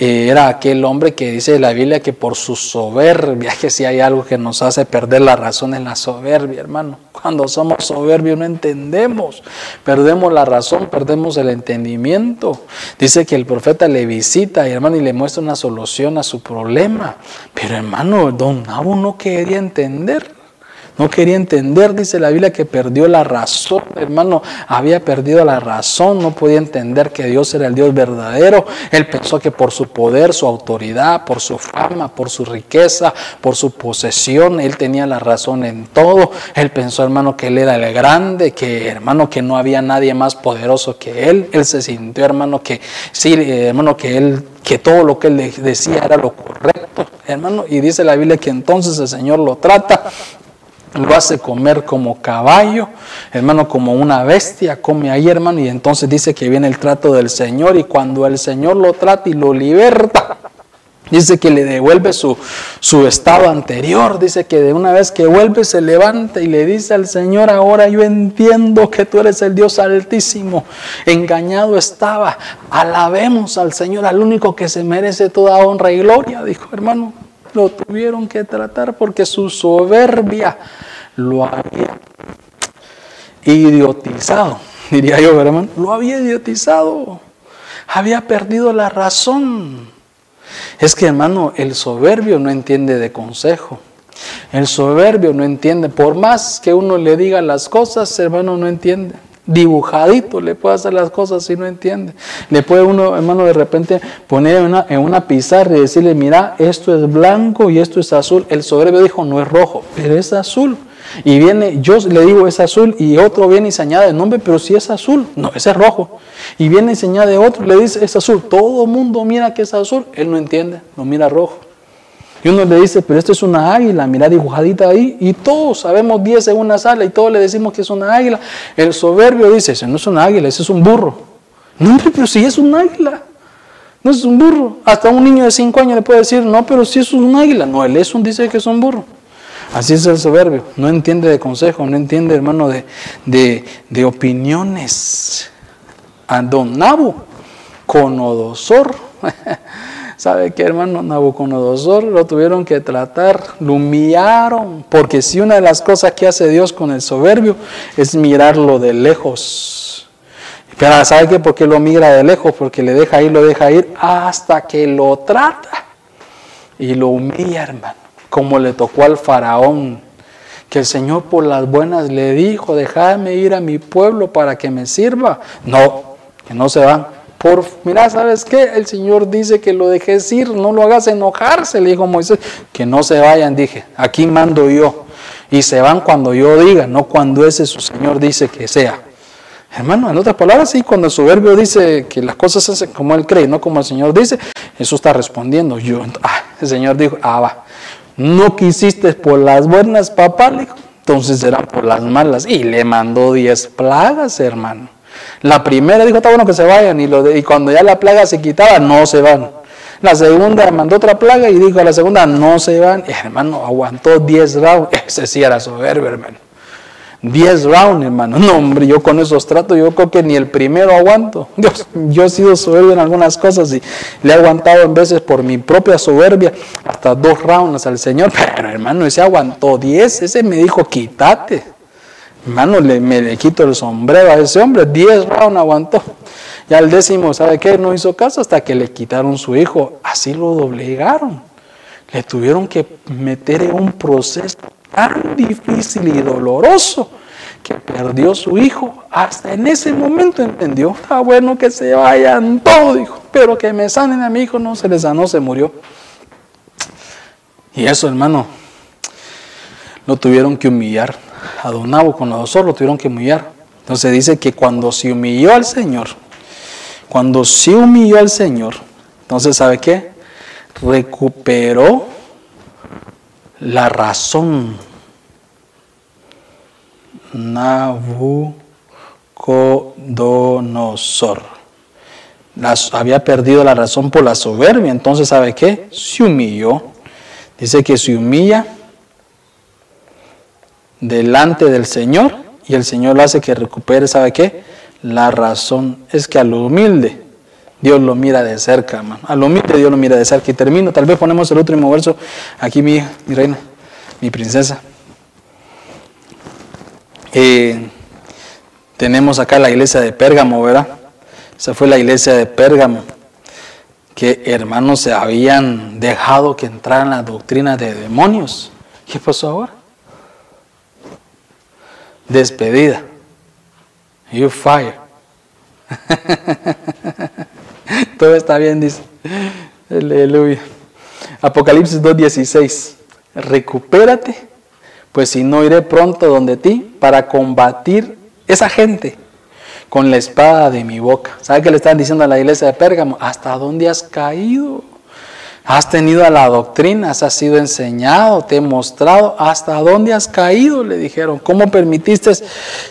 eh, era aquel hombre que dice la Biblia que por su soberbia, que si hay algo que nos hace perder la razón en la soberbia, hermano. Cuando somos soberbios no entendemos, perdemos la razón, perdemos el entendimiento. Dice que el profeta le visita, hermano, y le muestra una solución a su problema. Pero hermano, don Nabu no quería entender. No quería entender, dice la Biblia, que perdió la razón, hermano. Había perdido la razón, no podía entender que Dios era el Dios verdadero. Él pensó que por su poder, su autoridad, por su fama, por su riqueza, por su posesión, él tenía la razón en todo. Él pensó, hermano, que él era el grande, que hermano, que no había nadie más poderoso que él. Él se sintió, hermano, que sí, hermano, que él que todo lo que él decía era lo correcto, hermano, y dice la Biblia que entonces el Señor lo trata lo hace comer como caballo, hermano, como una bestia, come ahí, hermano, y entonces dice que viene el trato del Señor y cuando el Señor lo trata y lo liberta, dice que le devuelve su, su estado anterior, dice que de una vez que vuelve se levanta y le dice al Señor, ahora yo entiendo que tú eres el Dios altísimo, engañado estaba, alabemos al Señor, al único que se merece toda honra y gloria, dijo hermano lo tuvieron que tratar porque su soberbia lo había idiotizado, diría yo, hermano, lo había idiotizado, había perdido la razón. Es que, hermano, el soberbio no entiende de consejo. El soberbio no entiende, por más que uno le diga las cosas, hermano, no entiende dibujadito le puede hacer las cosas si no entiende. Le puede uno, hermano, de repente poner en una, en una pizarra y decirle, mira, esto es blanco y esto es azul. El soberbio dijo, no es rojo, pero es azul. Y viene, yo le digo es azul y otro viene y se añade el nombre, pero si es azul, no, ese es rojo. Y viene y se añade otro, le dice es azul. Todo mundo mira que es azul, él no entiende, no mira rojo. Y uno le dice, pero esto es una águila, mira dibujadita ahí. Y todos sabemos 10 en una sala y todos le decimos que es una águila. El soberbio dice, ese no es una águila, ese es un burro. No, pero si es un águila. No es un burro. Hasta un niño de 5 años le puede decir, no, pero si es un águila. No, él es un dice que es un burro. Así es el soberbio. No entiende de consejo, no entiende, hermano, de, de, de opiniones. A don Nabu, conodosor. ¿Sabe qué, hermano? Nabucodonosor lo tuvieron que tratar, lo humillaron, porque si una de las cosas que hace Dios con el soberbio es mirarlo de lejos. Pero ¿sabe qué? ¿Por qué lo mira de lejos? Porque le deja ir, lo deja ir hasta que lo trata y lo humilla, hermano, como le tocó al faraón que el Señor por las buenas le dijo, déjame ir a mi pueblo para que me sirva. No, que no se van. Por, mira, ¿sabes qué? El Señor dice que lo dejes ir, no lo hagas enojarse, le dijo Moisés, que no se vayan, dije, aquí mando yo. Y se van cuando yo diga, no cuando ese su Señor dice que sea. Hermano, en otras palabras, sí, cuando el soberbio dice que las cosas se hacen como él cree, no como el Señor dice, eso está respondiendo. Yo, ah, el Señor dijo, ah, va, no quisiste por las buenas, papá, le dijo, entonces serán por las malas. Y le mandó diez plagas, hermano. La primera dijo, está bueno que se vayan, y, cuando ya la plaga se quitaba, no se van. La segunda mandó otra plaga y dijo a la segunda, no se van. Y, hermano, aguantó 10 rounds. Ese sí era soberbio, hermano. 10 rounds, hermano. No, hombre, yo con esos tratos, yo creo que ni el primero aguanto. Yo he sido soberbio en algunas cosas y le he aguantado en veces por mi propia soberbia hasta dos rounds al Señor. Pero, hermano, ese aguantó 10. Ese me dijo, quítate. Hermano, le, me le quito el sombrero a ese hombre. Diez rounds aguantó. Ya el décimo, ¿sabe qué? No hizo caso hasta que le quitaron su hijo. Así lo doblegaron. Le tuvieron que meter en un proceso tan difícil y doloroso que perdió su hijo. Hasta en ese momento entendió. Está bueno que se vayan todos, dijo. Pero que me sanen a mi hijo. No se le sanó, se murió. Y eso, hermano, lo tuvieron que humillar a don Nabucodonosor lo tuvieron que humillar. Entonces dice que cuando se humilló al Señor, cuando se humilló al Señor, entonces ¿sabe qué? Recuperó la razón. Nabucodonosor. había perdido la razón por la soberbia, entonces ¿sabe qué? Se humilló. Dice que se humilla delante del Señor y el Señor lo hace que recupere, ¿sabe qué? La razón es que a lo humilde Dios lo mira de cerca, hermano. A lo humilde Dios lo mira de cerca. Y termino, tal vez ponemos el último verso. Aquí mi mi reina, mi princesa. Eh, tenemos acá la iglesia de Pérgamo, ¿verdad? Esa fue la iglesia de Pérgamo, que hermanos se habían dejado que entraran las doctrinas de demonios. ¿Qué pasó ahora? Despedida. You fire. Todo está bien, dice. Aleluya. Apocalipsis 2.16. Recupérate, pues si no iré pronto donde ti para combatir esa gente con la espada de mi boca. ¿Sabe qué le están diciendo a la iglesia de Pérgamo? ¿Hasta dónde has caído? Has tenido a la doctrina, has sido enseñado, te he mostrado hasta dónde has caído, le dijeron. ¿Cómo permitiste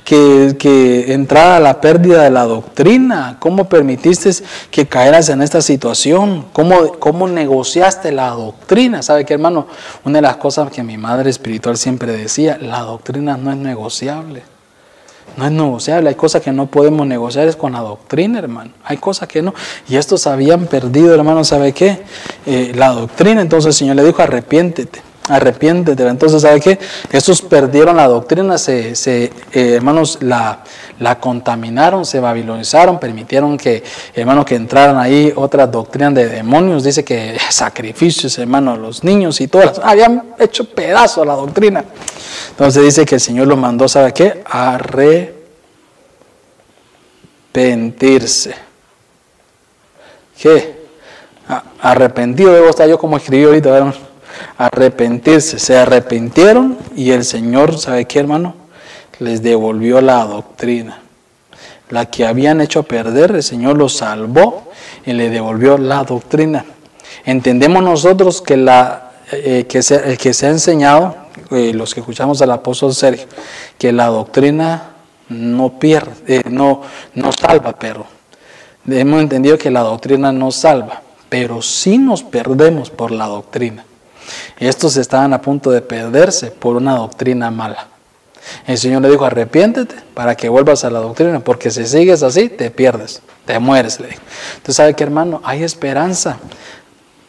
que, que entrara la pérdida de la doctrina? ¿Cómo permitiste que caeras en esta situación? ¿Cómo, ¿Cómo negociaste la doctrina? ¿Sabe qué, hermano? Una de las cosas que mi madre espiritual siempre decía, la doctrina no es negociable. No es negociable, hay cosas que no podemos negociar, es con la doctrina, hermano. Hay cosas que no. Y estos habían perdido, hermano, ¿sabe qué? Eh, la doctrina, entonces el Señor le dijo, arrepiéntete, arrepiéntete. Entonces, ¿sabe qué? Estos perdieron la doctrina, se, eh, hermanos, la, la contaminaron, se babilonizaron, permitieron que, hermanos, que entraran ahí otras doctrinas de demonios. Dice que sacrificios, hermano, los niños y todas, habían hecho pedazo la doctrina. Entonces dice que el Señor lo mandó, ¿sabe qué? Arrepentirse. ¿Qué? Arrepentido debo estar yo como escribí ahorita, arrepentirse. Se arrepintieron y el Señor, ¿sabe qué, hermano? Les devolvió la doctrina. La que habían hecho perder, el Señor los salvó y le devolvió la doctrina. Entendemos nosotros que, la, eh, que, se, que se ha enseñado eh, los que escuchamos al apóstol Sergio, que la doctrina no pierde, eh, no, no salva, pero hemos entendido que la doctrina no salva, pero sí nos perdemos por la doctrina. Estos estaban a punto de perderse por una doctrina mala. El Señor le dijo, arrepiéntete para que vuelvas a la doctrina, porque si sigues así, te pierdes, te mueres, le dijo. Entonces, ¿sabe qué, hermano? Hay esperanza.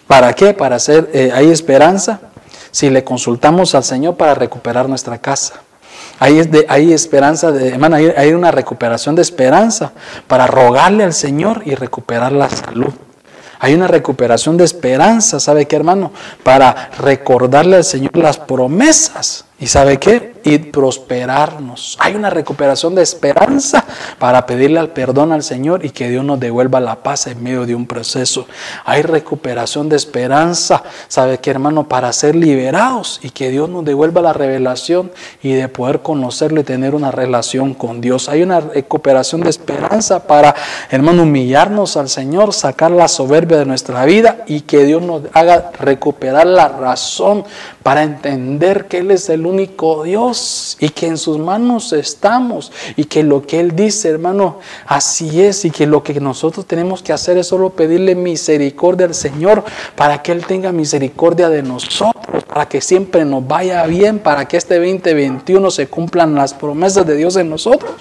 ¿Para qué? Para hacer, eh, hay esperanza si le consultamos al Señor para recuperar nuestra casa. Hay, esperanza, de, hermano, hay una recuperación de esperanza para rogarle al Señor y recuperar la salud. Hay una recuperación de esperanza, ¿sabe qué, hermano? Para recordarle al Señor las promesas. ¿Y sabe qué? Y prosperarnos. Hay una recuperación de esperanza para pedirle al perdón al Señor y que Dios nos devuelva la paz en medio de un proceso. Hay recuperación de esperanza, ¿sabe qué, hermano? Para ser liberados y que Dios nos devuelva la revelación y de poder conocerlo y tener una relación con Dios. Hay una recuperación de esperanza para, hermano, humillarnos al Señor, sacar la soberbia de nuestra vida y que Dios nos haga recuperar la razón para entender que Él es el único Dios y que en sus manos estamos y que lo que Él dice, hermano, así es y que lo que nosotros tenemos que hacer es solo pedirle misericordia al Señor para que Él tenga misericordia de nosotros, para que siempre nos vaya bien, para que este 2021 se cumplan las promesas de Dios en nosotros.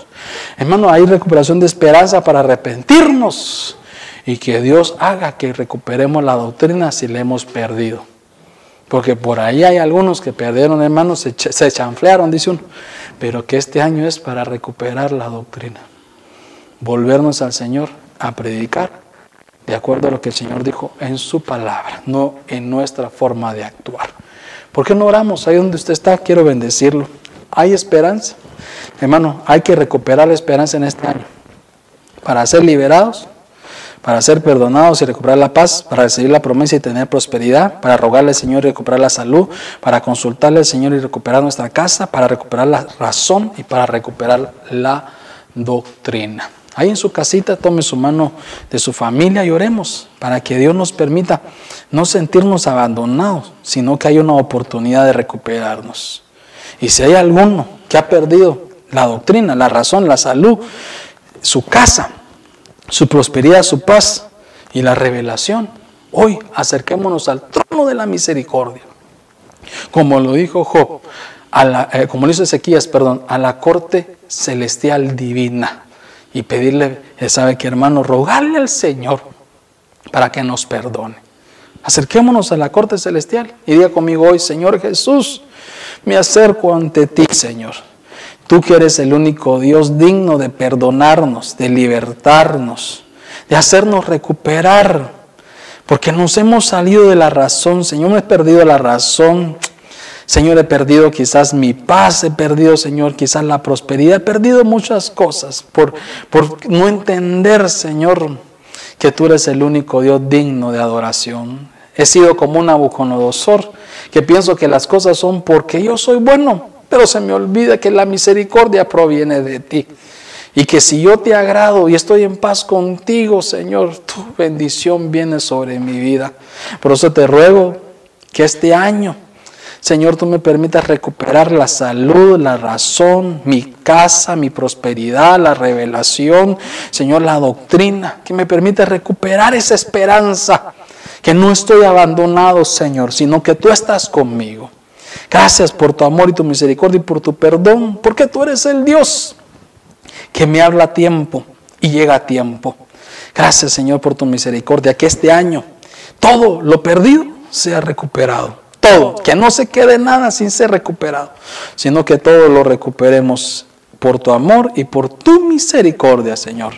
Hermano, hay recuperación de esperanza para arrepentirnos y que Dios haga que recuperemos la doctrina si la hemos perdido. Porque por ahí hay algunos que perdieron, hermanos, se, se chanflearon, dice uno. Pero que este año es para recuperar la doctrina. Volvernos al Señor a predicar de acuerdo a lo que el Señor dijo en su palabra, no en nuestra forma de actuar. ¿Por qué no oramos? Ahí donde usted está, quiero bendecirlo. Hay esperanza. Hermano, hay que recuperar la esperanza en este año. Para ser liberados para ser perdonados y recuperar la paz, para recibir la promesa y tener prosperidad, para rogarle al Señor y recuperar la salud, para consultarle al Señor y recuperar nuestra casa, para recuperar la razón y para recuperar la doctrina. Ahí en su casita tome su mano de su familia y oremos para que Dios nos permita no sentirnos abandonados, sino que haya una oportunidad de recuperarnos. Y si hay alguno que ha perdido la doctrina, la razón, la salud, su casa, su prosperidad, su paz y la revelación. Hoy acerquémonos al trono de la misericordia. Como lo dijo Job, a la, eh, como lo hizo Ezequías, perdón, a la corte celestial divina. Y pedirle, ¿sabe qué hermano? Rogarle al Señor para que nos perdone. Acerquémonos a la corte celestial y diga conmigo hoy, Señor Jesús, me acerco ante ti, Señor. Tú que eres el único Dios digno de perdonarnos, de libertarnos, de hacernos recuperar. Porque nos hemos salido de la razón, Señor, me he perdido la razón. Señor, he perdido quizás mi paz, he perdido, Señor, quizás la prosperidad, he perdido muchas cosas por, por no entender, Señor, que tú eres el único Dios digno de adoración. He sido como un Nabucodonosor, que pienso que las cosas son porque yo soy bueno, pero se me olvida que la misericordia proviene de ti. Y que si yo te agrado y estoy en paz contigo, Señor, tu bendición viene sobre mi vida. Por eso te ruego que este año, Señor, tú me permitas recuperar la salud, la razón, mi casa, mi prosperidad, la revelación, Señor, la doctrina, que me permitas recuperar esa esperanza, que no estoy abandonado, Señor, sino que tú estás conmigo. Gracias por tu amor y tu misericordia y por tu perdón, porque tú eres el Dios que me habla a tiempo y llega a tiempo. Gracias Señor por tu misericordia, que este año todo lo perdido sea recuperado. Todo, que no se quede nada sin ser recuperado, sino que todo lo recuperemos por tu amor y por tu misericordia, Señor.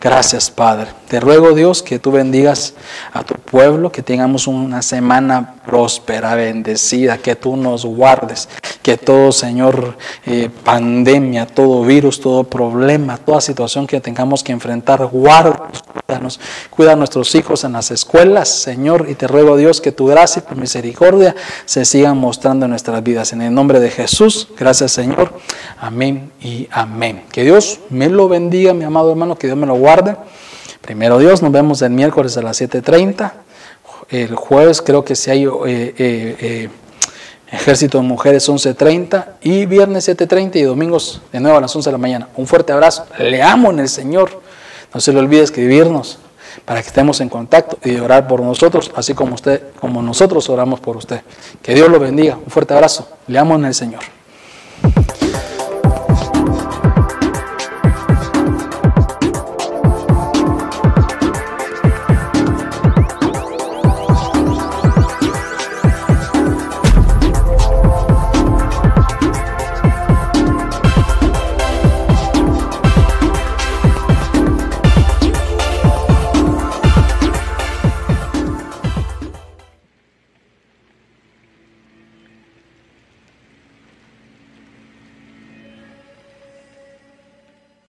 Gracias, Padre. Te ruego, Dios, que tú bendigas a tu pueblo, que tengamos una semana próspera, bendecida, que tú nos guardes, que todo, Señor, eh, pandemia, todo virus, todo problema, toda situación que tengamos que enfrentar, guárdanos, cuídanos, cuida a nuestros hijos en las escuelas, Señor, y te ruego, Dios, que tu gracia y tu misericordia se sigan mostrando en nuestras vidas. En el nombre de Jesús, gracias, Señor. Amén y amén. Que Dios me lo bendiga, mi amado hermano, que Dios me lo guarde. Primero Dios, nos vemos el miércoles a las 7.30. El jueves creo que si hay eh, eh, eh, ejército de mujeres 11.30 y viernes 7.30 y domingos de nuevo a las 11 de la mañana. Un fuerte abrazo. Le amo en el Señor. No se le olvide escribirnos para que estemos en contacto y orar por nosotros, así como usted, como nosotros oramos por usted. Que Dios lo bendiga. Un fuerte abrazo. Le amo en el Señor.